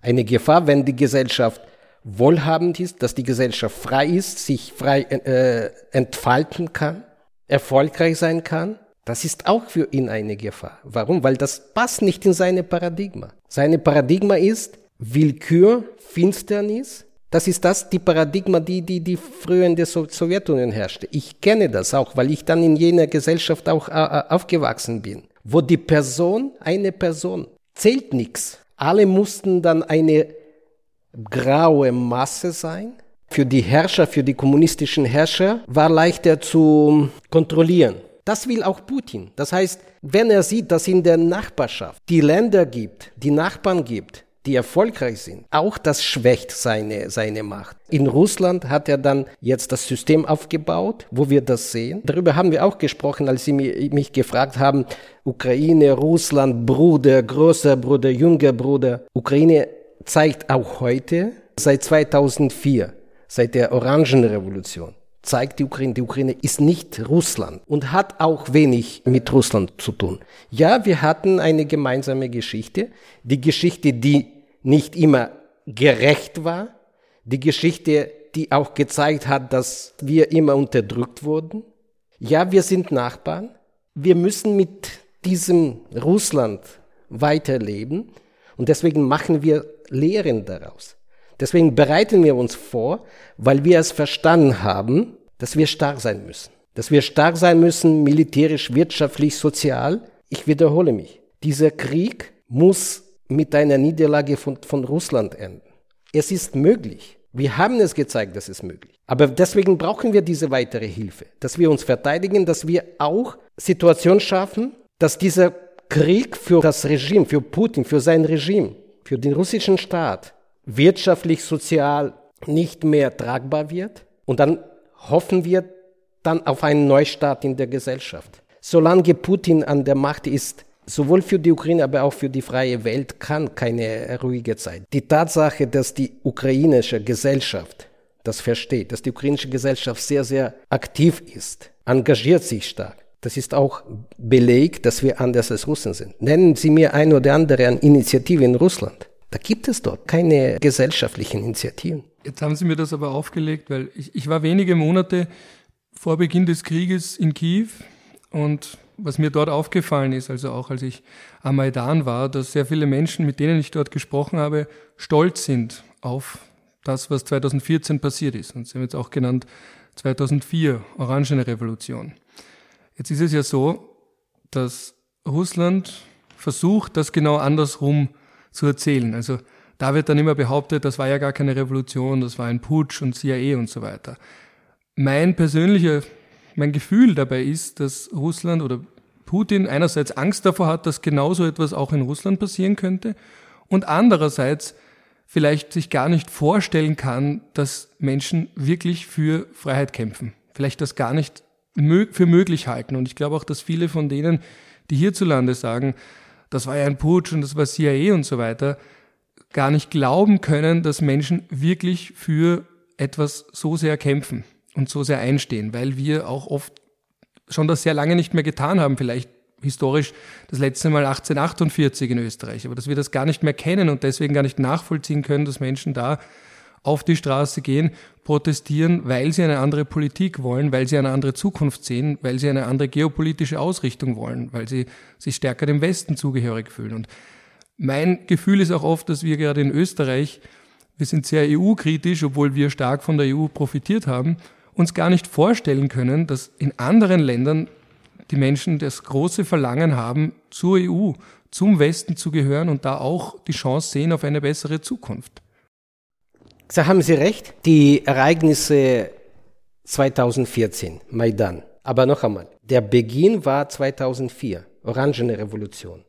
Eine Gefahr, wenn die Gesellschaft wohlhabend ist, dass die Gesellschaft frei ist, sich frei äh, entfalten kann, erfolgreich sein kann, das ist auch für ihn eine Gefahr. Warum? Weil das passt nicht in seine Paradigma. Seine Paradigma ist Willkür, Finsternis. Das ist das, die Paradigma, die, die, die früher in der Sowjetunion herrschte. Ich kenne das auch, weil ich dann in jener Gesellschaft auch äh, äh aufgewachsen bin, wo die Person, eine Person, zählt nichts. Alle mussten dann eine graue Masse sein. Für die Herrscher, für die kommunistischen Herrscher war leichter zu kontrollieren. Das will auch Putin. Das heißt, wenn er sieht, dass in der Nachbarschaft die Länder gibt, die Nachbarn gibt, die erfolgreich sind, auch das schwächt seine, seine Macht. In Russland hat er dann jetzt das System aufgebaut, wo wir das sehen. Darüber haben wir auch gesprochen, als Sie mich gefragt haben, Ukraine, Russland, Bruder, großer Bruder, jünger Bruder. Ukraine zeigt auch heute, seit 2004, seit der Orangenrevolution, zeigt die Ukraine, die Ukraine ist nicht Russland und hat auch wenig mit Russland zu tun. Ja, wir hatten eine gemeinsame Geschichte, die Geschichte, die nicht immer gerecht war, die Geschichte, die auch gezeigt hat, dass wir immer unterdrückt wurden. Ja, wir sind Nachbarn. Wir müssen mit diesem Russland weiterleben und deswegen machen wir Lehren daraus. Deswegen bereiten wir uns vor, weil wir es verstanden haben, dass wir stark sein müssen. Dass wir stark sein müssen, militärisch, wirtschaftlich, sozial. Ich wiederhole mich. Dieser Krieg muss mit einer Niederlage von, von Russland enden. Es ist möglich. Wir haben es gezeigt, dass es möglich. Aber deswegen brauchen wir diese weitere Hilfe, dass wir uns verteidigen, dass wir auch Situationen schaffen, dass dieser Krieg für das Regime, für Putin, für sein Regime, für den russischen Staat wirtschaftlich, sozial nicht mehr tragbar wird. Und dann hoffen wir dann auf einen Neustart in der Gesellschaft. Solange Putin an der Macht ist, sowohl für die Ukraine, aber auch für die freie Welt kann keine ruhige Zeit. Die Tatsache, dass die ukrainische Gesellschaft das versteht, dass die ukrainische Gesellschaft sehr, sehr aktiv ist, engagiert sich stark. Das ist auch Beleg, dass wir anders als Russen sind. Nennen Sie mir ein oder andere Initiative in Russland. Da gibt es dort keine gesellschaftlichen Initiativen. Jetzt haben Sie mir das aber aufgelegt, weil ich, ich war wenige Monate vor Beginn des Krieges in Kiew und was mir dort aufgefallen ist, also auch als ich am Maidan war, dass sehr viele Menschen, mit denen ich dort gesprochen habe, stolz sind auf das, was 2014 passiert ist. Und Sie haben jetzt auch genannt 2004, Orangene Revolution. Jetzt ist es ja so, dass Russland versucht, das genau andersrum zu erzählen. Also da wird dann immer behauptet, das war ja gar keine Revolution, das war ein Putsch und CIA und so weiter. Mein persönlicher, mein Gefühl dabei ist, dass Russland oder Putin einerseits Angst davor hat, dass genauso etwas auch in Russland passieren könnte und andererseits vielleicht sich gar nicht vorstellen kann, dass Menschen wirklich für Freiheit kämpfen. Vielleicht das gar nicht für möglich halten. Und ich glaube auch, dass viele von denen, die hierzulande sagen, das war ja ein Putsch und das war CIA und so weiter, gar nicht glauben können, dass Menschen wirklich für etwas so sehr kämpfen und so sehr einstehen, weil wir auch oft schon das sehr lange nicht mehr getan haben, vielleicht historisch das letzte Mal 1848 in Österreich, aber dass wir das gar nicht mehr kennen und deswegen gar nicht nachvollziehen können, dass Menschen da auf die Straße gehen, protestieren, weil sie eine andere Politik wollen, weil sie eine andere Zukunft sehen, weil sie eine andere geopolitische Ausrichtung wollen, weil sie sich stärker dem Westen zugehörig fühlen. Und mein Gefühl ist auch oft, dass wir gerade in Österreich, wir sind sehr EU-kritisch, obwohl wir stark von der EU profitiert haben, uns gar nicht vorstellen können, dass in anderen Ländern die Menschen das große Verlangen haben, zur EU, zum Westen zu gehören und da auch die Chance sehen auf eine bessere Zukunft. Da haben Sie recht. Die Ereignisse 2014, Maidan. Aber noch einmal, der Beginn war 2004, Orangene Revolution.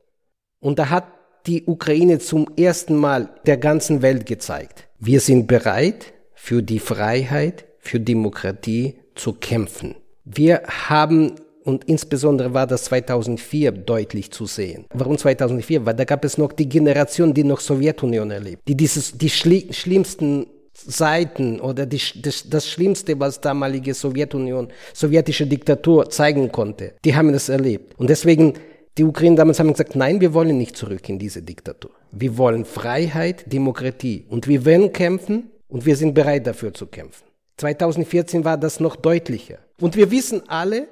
Und da hat die Ukraine zum ersten Mal der ganzen Welt gezeigt, wir sind bereit, für die Freiheit, für Demokratie zu kämpfen. Wir haben und insbesondere war das 2004 deutlich zu sehen. Warum 2004? Weil da gab es noch die Generation, die noch Sowjetunion erlebt, die dieses, die schli schlimmsten Seiten oder die, das, das Schlimmste, was damalige Sowjetunion, sowjetische Diktatur zeigen konnte, die haben das erlebt. Und deswegen, die Ukraine damals haben gesagt, nein, wir wollen nicht zurück in diese Diktatur. Wir wollen Freiheit, Demokratie. Und wir werden kämpfen und wir sind bereit dafür zu kämpfen. 2014 war das noch deutlicher. Und wir wissen alle,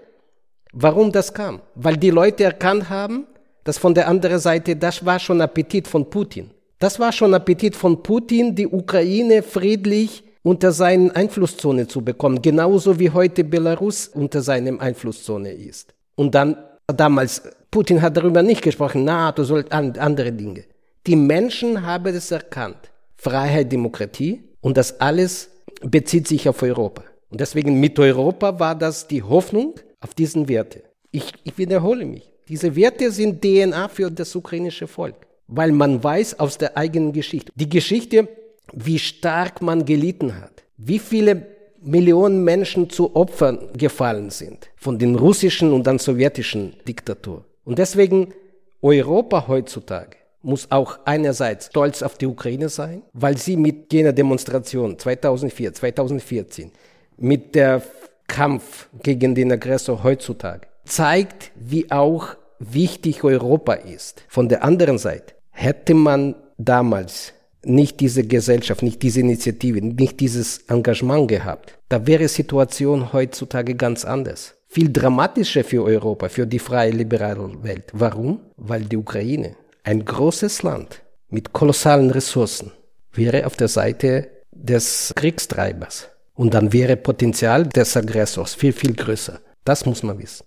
Warum das kam? Weil die Leute erkannt haben, dass von der anderen Seite, das war schon Appetit von Putin. Das war schon Appetit von Putin, die Ukraine friedlich unter seinen Einflusszone zu bekommen, genauso wie heute Belarus unter seinem Einflusszone ist. Und dann damals, Putin hat darüber nicht gesprochen, NATO soll andere Dinge. Die Menschen haben es erkannt. Freiheit, Demokratie und das alles bezieht sich auf Europa. Und deswegen mit Europa war das die Hoffnung, auf diesen Werte. Ich, ich wiederhole mich. Diese Werte sind DNA für das ukrainische Volk, weil man weiß aus der eigenen Geschichte. Die Geschichte, wie stark man gelitten hat, wie viele Millionen Menschen zu Opfern gefallen sind von den russischen und dann sowjetischen Diktatur. Und deswegen Europa heutzutage muss auch einerseits stolz auf die Ukraine sein, weil sie mit jener Demonstration 2004, 2014, mit der Kampf gegen den Aggressor heutzutage zeigt, wie auch wichtig Europa ist. Von der anderen Seite hätte man damals nicht diese Gesellschaft, nicht diese Initiative, nicht dieses Engagement gehabt, da wäre Situation heutzutage ganz anders. Viel dramatischer für Europa, für die freie liberale Welt. Warum? Weil die Ukraine, ein großes Land mit kolossalen Ressourcen, wäre auf der Seite des Kriegstreibers. Und dann wäre Potenzial des Aggressors viel, viel größer. Das muss man wissen.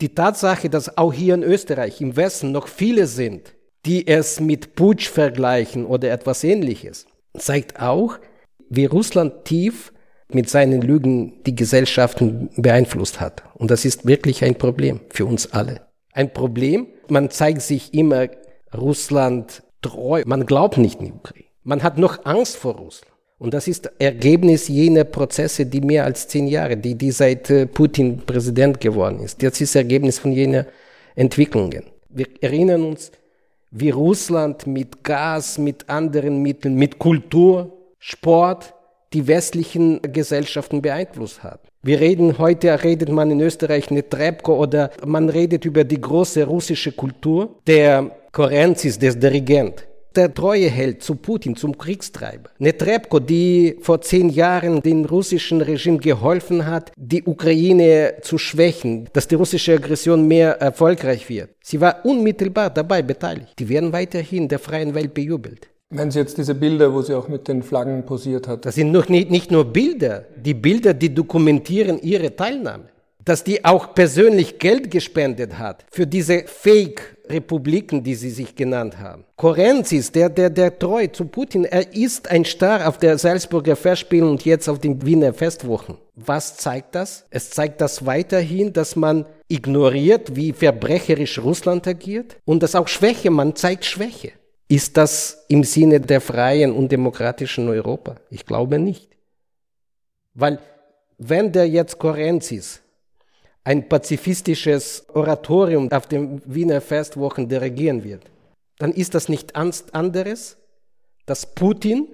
Die Tatsache, dass auch hier in Österreich im Westen noch viele sind, die es mit Putsch vergleichen oder etwas ähnliches, zeigt auch, wie Russland tief mit seinen Lügen die Gesellschaften beeinflusst hat. Und das ist wirklich ein Problem für uns alle. Ein Problem, man zeigt sich immer Russland treu, man glaubt nicht in die Ukraine. Man hat noch Angst vor Russland. Und das ist Ergebnis jener Prozesse, die mehr als zehn Jahre, die, die seit äh, Putin Präsident geworden ist. Das ist Ergebnis von jener Entwicklungen. Wir erinnern uns, wie Russland mit Gas, mit anderen Mitteln, mit Kultur, Sport die westlichen Gesellschaften beeinflusst hat. Wir reden heute, redet man in Österreich nicht Trebko oder man redet über die große russische Kultur. Der Korenzis, der Dirigent, der Treue hält zu Putin, zum Kriegstreiber. Netrebko, die vor zehn Jahren dem russischen Regime geholfen hat, die Ukraine zu schwächen, dass die russische Aggression mehr erfolgreich wird. Sie war unmittelbar dabei beteiligt. Die werden weiterhin der freien Welt bejubelt. Meinen Sie jetzt diese Bilder, wo sie auch mit den Flaggen posiert hat? Das sind noch nicht, nicht nur Bilder. Die Bilder, die dokumentieren ihre Teilnahme dass die auch persönlich Geld gespendet hat für diese Fake-Republiken, die sie sich genannt haben. Korenzis, der, der, der treu zu Putin, er ist ein Star auf der Salzburger Festspielen und jetzt auf den Wiener Festwochen. Was zeigt das? Es zeigt das weiterhin, dass man ignoriert, wie verbrecherisch Russland agiert und dass auch Schwäche, man zeigt Schwäche. Ist das im Sinne der freien und demokratischen Europa? Ich glaube nicht. Weil wenn der jetzt Korenzis ein pazifistisches Oratorium auf dem Wiener Festwochen dirigieren wird, dann ist das nicht anderes, dass Putin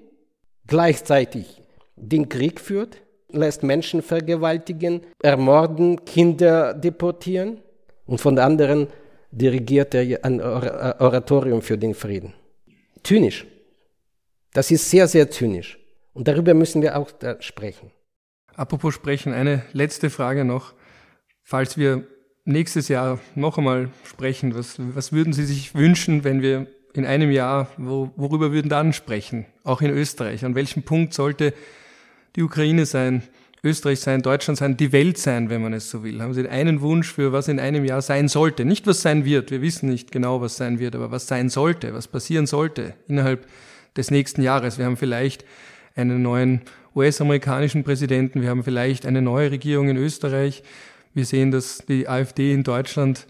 gleichzeitig den Krieg führt, lässt Menschen vergewaltigen, ermorden, Kinder deportieren und von der anderen dirigiert er ein Oratorium für den Frieden. Zynisch. Das ist sehr, sehr zynisch. Und darüber müssen wir auch sprechen. Apropos sprechen, eine letzte Frage noch. Falls wir nächstes Jahr noch einmal sprechen, was, was würden Sie sich wünschen, wenn wir in einem Jahr, wo, worüber würden dann sprechen? Auch in Österreich. An welchem Punkt sollte die Ukraine sein, Österreich sein, Deutschland sein, die Welt sein, wenn man es so will? Haben Sie einen Wunsch für was in einem Jahr sein sollte? Nicht was sein wird. Wir wissen nicht genau, was sein wird, aber was sein sollte, was passieren sollte innerhalb des nächsten Jahres. Wir haben vielleicht einen neuen US-amerikanischen Präsidenten. Wir haben vielleicht eine neue Regierung in Österreich. Wir sehen, dass die AfD in Deutschland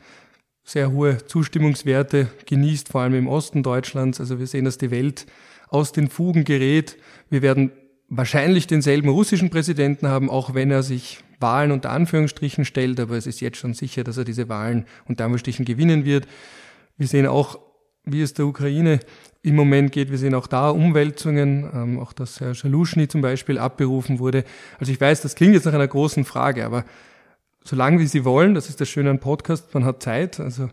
sehr hohe Zustimmungswerte genießt, vor allem im Osten Deutschlands. Also wir sehen, dass die Welt aus den Fugen gerät. Wir werden wahrscheinlich denselben russischen Präsidenten haben, auch wenn er sich Wahlen unter Anführungsstrichen stellt, aber es ist jetzt schon sicher, dass er diese Wahlen unter Anführungsstrichen gewinnen wird. Wir sehen auch, wie es der Ukraine im Moment geht. Wir sehen auch da Umwälzungen, ähm, auch dass Herr Schaluschny zum Beispiel abberufen wurde. Also ich weiß, das klingt jetzt nach einer großen Frage, aber so lange wie Sie wollen. Das ist das Schöne an Podcast, man hat Zeit. Also,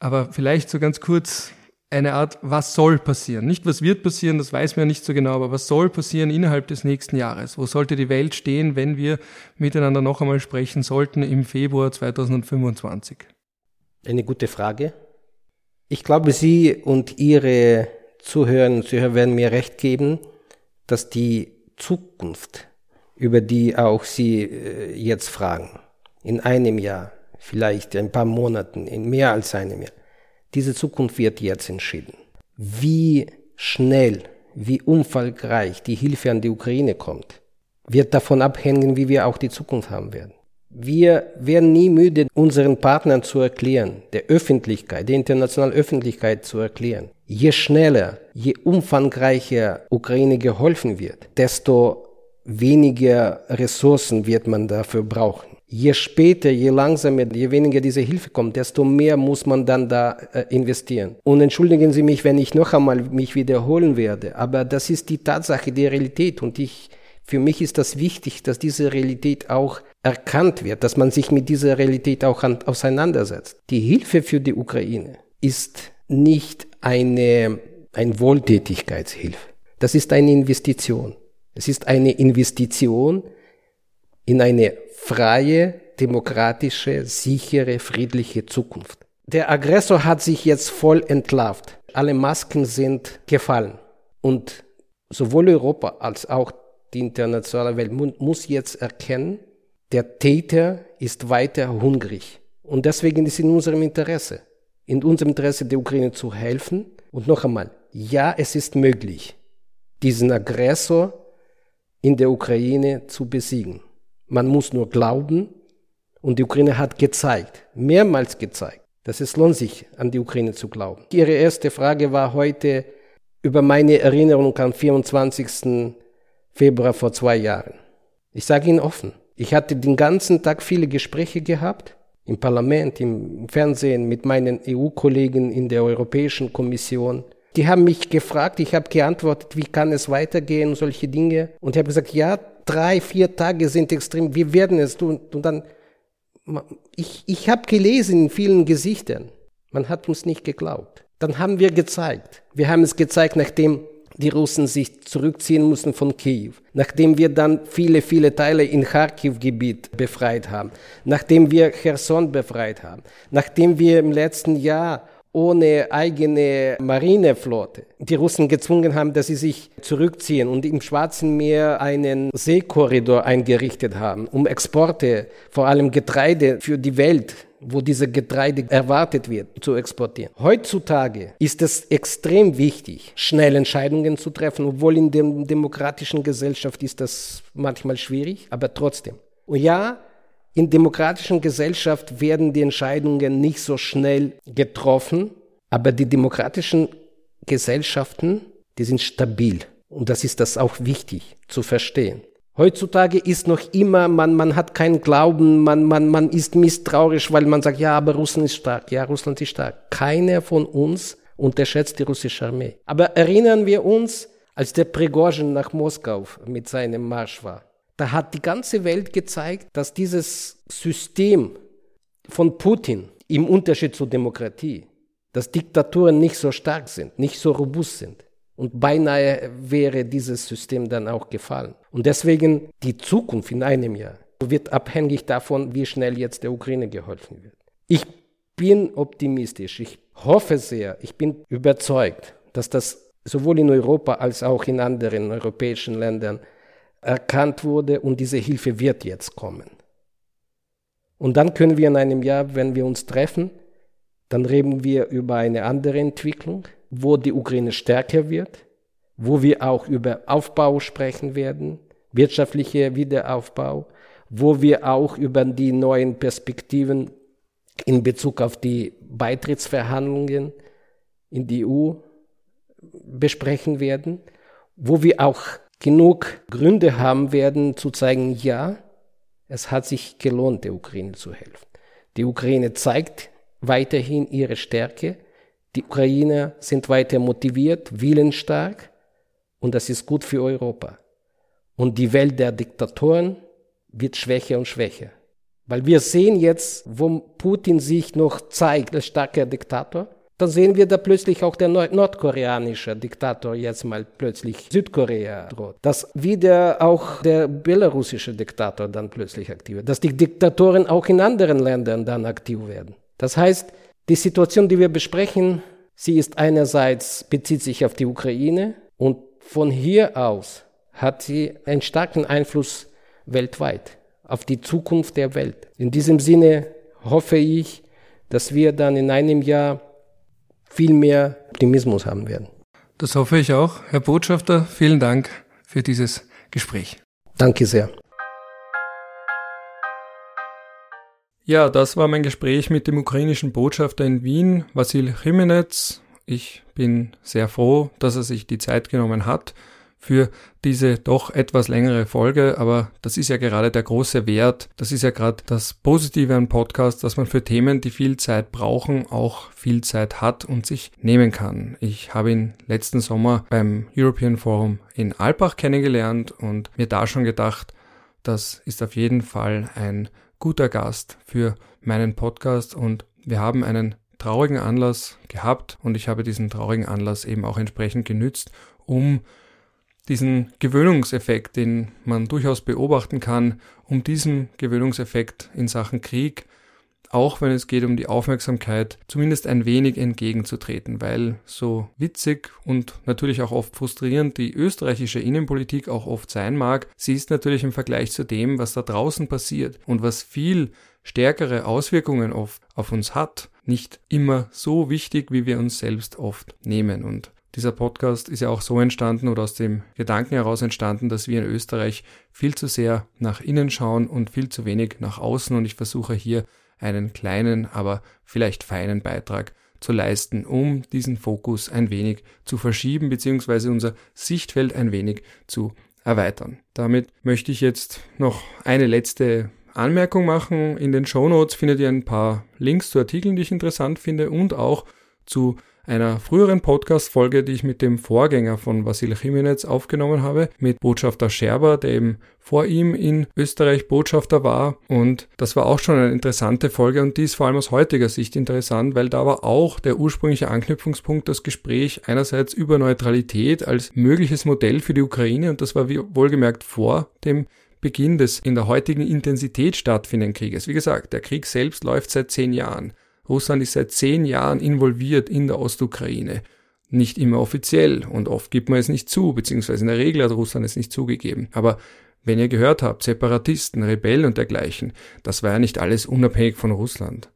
aber vielleicht so ganz kurz eine Art, was soll passieren? Nicht was wird passieren, das weiß man ja nicht so genau, aber was soll passieren innerhalb des nächsten Jahres? Wo sollte die Welt stehen, wenn wir miteinander noch einmal sprechen sollten im Februar 2025? Eine gute Frage. Ich glaube, Sie und Ihre Zuhörerinnen und Zuhörer werden mir recht geben, dass die Zukunft, über die auch Sie äh, jetzt fragen, in einem Jahr, vielleicht ein paar Monaten, in mehr als einem Jahr. Diese Zukunft wird jetzt entschieden. Wie schnell, wie umfangreich die Hilfe an die Ukraine kommt, wird davon abhängen, wie wir auch die Zukunft haben werden. Wir werden nie müde, unseren Partnern zu erklären, der Öffentlichkeit, der internationalen Öffentlichkeit zu erklären. Je schneller, je umfangreicher Ukraine geholfen wird, desto weniger Ressourcen wird man dafür brauchen. Je später, je langsamer, je weniger diese Hilfe kommt, desto mehr muss man dann da äh, investieren. Und entschuldigen Sie mich, wenn ich noch einmal mich wiederholen werde, aber das ist die Tatsache, die Realität und ich für mich ist das wichtig, dass diese Realität auch erkannt wird, dass man sich mit dieser Realität auch an, auseinandersetzt. Die Hilfe für die Ukraine ist nicht eine, ein Wohltätigkeitshilfe. Das ist eine Investition. Es ist eine Investition in eine freie, demokratische, sichere, friedliche Zukunft. Der Aggressor hat sich jetzt voll entlarvt. Alle Masken sind gefallen. Und sowohl Europa als auch die internationale Welt muss jetzt erkennen, der Täter ist weiter hungrig. Und deswegen ist in unserem Interesse, in unserem Interesse der Ukraine zu helfen. Und noch einmal, ja, es ist möglich, diesen Aggressor in der Ukraine zu besiegen. Man muss nur glauben. Und die Ukraine hat gezeigt, mehrmals gezeigt, dass es lohnt sich, an die Ukraine zu glauben. Ihre erste Frage war heute über meine Erinnerung am 24. Februar vor zwei Jahren. Ich sage Ihnen offen, ich hatte den ganzen Tag viele Gespräche gehabt, im Parlament, im Fernsehen, mit meinen EU-Kollegen in der Europäischen Kommission. Die haben mich gefragt, ich habe geantwortet, wie kann es weitergehen, solche Dinge. Und ich habe gesagt, ja, drei, vier Tage sind extrem, wir werden es tun. Und dann, ich, ich habe gelesen in vielen Gesichtern, man hat uns nicht geglaubt. Dann haben wir gezeigt. Wir haben es gezeigt, nachdem die Russen sich zurückziehen mussten von Kiew, nachdem wir dann viele, viele Teile in Kharkiv-Gebiet befreit haben, nachdem wir Cherson befreit haben, nachdem wir im letzten Jahr ohne eigene Marineflotte die Russen gezwungen haben, dass sie sich zurückziehen und im Schwarzen Meer einen Seekorridor eingerichtet haben, um Exporte, vor allem Getreide für die Welt wo diese Getreide erwartet wird, zu exportieren. Heutzutage ist es extrem wichtig, schnell Entscheidungen zu treffen, obwohl in der demokratischen Gesellschaft ist das manchmal schwierig, aber trotzdem. Und ja, in demokratischen Gesellschaft werden die Entscheidungen nicht so schnell getroffen, aber die demokratischen Gesellschaften, die sind stabil. Und das ist das auch wichtig zu verstehen. Heutzutage ist noch immer, man, man hat keinen Glauben, man, man, man ist misstrauisch, weil man sagt, ja, aber Russland ist stark, ja, Russland ist stark. Keiner von uns unterschätzt die russische Armee. Aber erinnern wir uns, als der Prigozhin nach Moskau mit seinem Marsch war. Da hat die ganze Welt gezeigt, dass dieses System von Putin im Unterschied zur Demokratie, dass Diktaturen nicht so stark sind, nicht so robust sind. Und beinahe wäre dieses System dann auch gefallen. Und deswegen die Zukunft in einem Jahr wird abhängig davon, wie schnell jetzt der Ukraine geholfen wird. Ich bin optimistisch. Ich hoffe sehr, ich bin überzeugt, dass das sowohl in Europa als auch in anderen europäischen Ländern erkannt wurde und diese Hilfe wird jetzt kommen. Und dann können wir in einem Jahr, wenn wir uns treffen, dann reden wir über eine andere Entwicklung, wo die Ukraine stärker wird, wo wir auch über Aufbau sprechen werden, wirtschaftlicher Wiederaufbau, wo wir auch über die neuen Perspektiven in Bezug auf die Beitrittsverhandlungen in die EU besprechen werden, wo wir auch genug Gründe haben werden zu zeigen, ja, es hat sich gelohnt, der Ukraine zu helfen. Die Ukraine zeigt weiterhin ihre Stärke. Die Ukrainer sind weiter motiviert, willensstark und das ist gut für Europa. Und die Welt der Diktatoren wird schwächer und schwächer. Weil wir sehen jetzt, wo Putin sich noch zeigt als starker Diktator, dann sehen wir da plötzlich auch der nordkoreanische Diktator jetzt mal plötzlich Südkorea droht. Dass wieder auch der belarussische Diktator dann plötzlich aktiv wird. Dass die Diktatoren auch in anderen Ländern dann aktiv werden. Das heißt, die Situation, die wir besprechen, sie ist einerseits bezieht sich auf die Ukraine und von hier aus hat sie einen starken Einfluss weltweit auf die Zukunft der Welt. In diesem Sinne hoffe ich, dass wir dann in einem Jahr viel mehr Optimismus haben werden. Das hoffe ich auch. Herr Botschafter, vielen Dank für dieses Gespräch. Danke sehr. Ja, das war mein Gespräch mit dem ukrainischen Botschafter in Wien, Vasil Chimenez. Ich bin sehr froh, dass er sich die Zeit genommen hat für diese doch etwas längere Folge, aber das ist ja gerade der große Wert, das ist ja gerade das Positive an Podcast, dass man für Themen, die viel Zeit brauchen, auch viel Zeit hat und sich nehmen kann. Ich habe ihn letzten Sommer beim European Forum in Alpbach kennengelernt und mir da schon gedacht, das ist auf jeden Fall ein guter Gast für meinen Podcast. Und wir haben einen traurigen Anlass gehabt und ich habe diesen traurigen Anlass eben auch entsprechend genützt, um diesen Gewöhnungseffekt, den man durchaus beobachten kann, um diesen Gewöhnungseffekt in Sachen Krieg auch wenn es geht um die Aufmerksamkeit, zumindest ein wenig entgegenzutreten, weil so witzig und natürlich auch oft frustrierend die österreichische Innenpolitik auch oft sein mag, sie ist natürlich im Vergleich zu dem, was da draußen passiert und was viel stärkere Auswirkungen oft auf uns hat, nicht immer so wichtig, wie wir uns selbst oft nehmen. Und dieser Podcast ist ja auch so entstanden oder aus dem Gedanken heraus entstanden, dass wir in Österreich viel zu sehr nach innen schauen und viel zu wenig nach außen. Und ich versuche hier einen kleinen, aber vielleicht feinen Beitrag zu leisten, um diesen Fokus ein wenig zu verschieben bzw. unser Sichtfeld ein wenig zu erweitern. Damit möchte ich jetzt noch eine letzte Anmerkung machen. In den Show Notes findet ihr ein paar Links zu Artikeln, die ich interessant finde und auch zu einer früheren Podcast-Folge, die ich mit dem Vorgänger von Vasil Jimenez aufgenommen habe, mit Botschafter Scherber, der eben vor ihm in Österreich Botschafter war. Und das war auch schon eine interessante Folge und die ist vor allem aus heutiger Sicht interessant, weil da war auch der ursprüngliche Anknüpfungspunkt das Gespräch einerseits über Neutralität als mögliches Modell für die Ukraine und das war wohlgemerkt vor dem Beginn des in der heutigen Intensität stattfindenden Krieges. Wie gesagt, der Krieg selbst läuft seit zehn Jahren. Russland ist seit zehn Jahren involviert in der Ostukraine. Nicht immer offiziell und oft gibt man es nicht zu, beziehungsweise in der Regel hat Russland es nicht zugegeben. Aber wenn ihr gehört habt, Separatisten, Rebellen und dergleichen, das war ja nicht alles unabhängig von Russland.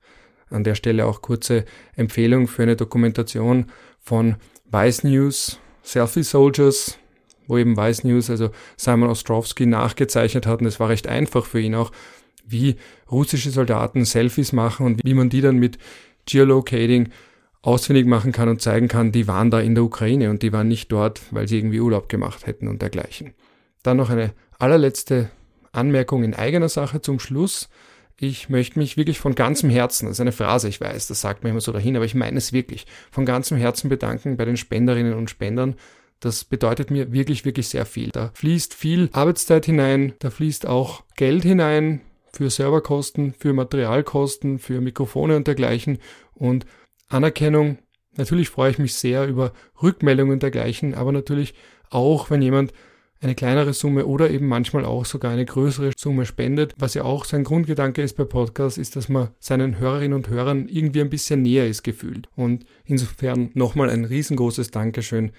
An der Stelle auch kurze Empfehlung für eine Dokumentation von Vice News, Selfie Soldiers, wo eben Vice News, also Simon Ostrowski nachgezeichnet hat und es war recht einfach für ihn auch, wie russische Soldaten Selfies machen und wie man die dann mit Geolocating ausfindig machen kann und zeigen kann, die waren da in der Ukraine und die waren nicht dort, weil sie irgendwie Urlaub gemacht hätten und dergleichen. Dann noch eine allerletzte Anmerkung in eigener Sache zum Schluss. Ich möchte mich wirklich von ganzem Herzen, das ist eine Phrase, ich weiß, das sagt man immer so dahin, aber ich meine es wirklich, von ganzem Herzen bedanken bei den Spenderinnen und Spendern. Das bedeutet mir wirklich, wirklich sehr viel. Da fließt viel Arbeitszeit hinein, da fließt auch Geld hinein, für Serverkosten, für Materialkosten, für Mikrofone und dergleichen und Anerkennung. Natürlich freue ich mich sehr über Rückmeldungen und dergleichen, aber natürlich auch, wenn jemand eine kleinere Summe oder eben manchmal auch sogar eine größere Summe spendet. Was ja auch sein Grundgedanke ist bei Podcasts, ist, dass man seinen Hörerinnen und Hörern irgendwie ein bisschen näher ist gefühlt. Und insofern nochmal ein riesengroßes Dankeschön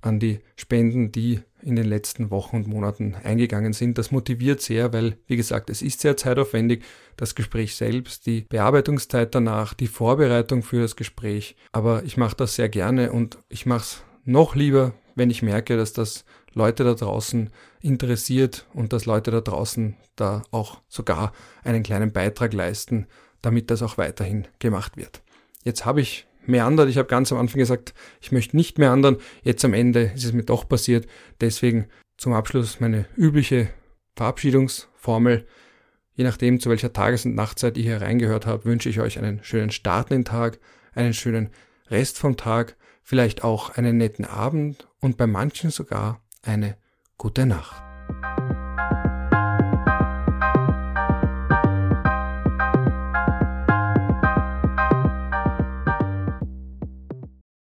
an die Spenden, die in den letzten Wochen und Monaten eingegangen sind. Das motiviert sehr, weil, wie gesagt, es ist sehr zeitaufwendig, das Gespräch selbst, die Bearbeitungszeit danach, die Vorbereitung für das Gespräch. Aber ich mache das sehr gerne und ich mache es noch lieber, wenn ich merke, dass das Leute da draußen interessiert und dass Leute da draußen da auch sogar einen kleinen Beitrag leisten, damit das auch weiterhin gemacht wird. Jetzt habe ich meandert. Ich habe ganz am Anfang gesagt, ich möchte nicht meandern. Jetzt am Ende ist es mir doch passiert. Deswegen zum Abschluss meine übliche Verabschiedungsformel. Je nachdem, zu welcher Tages- und Nachtzeit ihr hier reingehört habt, wünsche ich euch einen schönen Start in den Tag, einen schönen Rest vom Tag, vielleicht auch einen netten Abend und bei manchen sogar eine gute Nacht.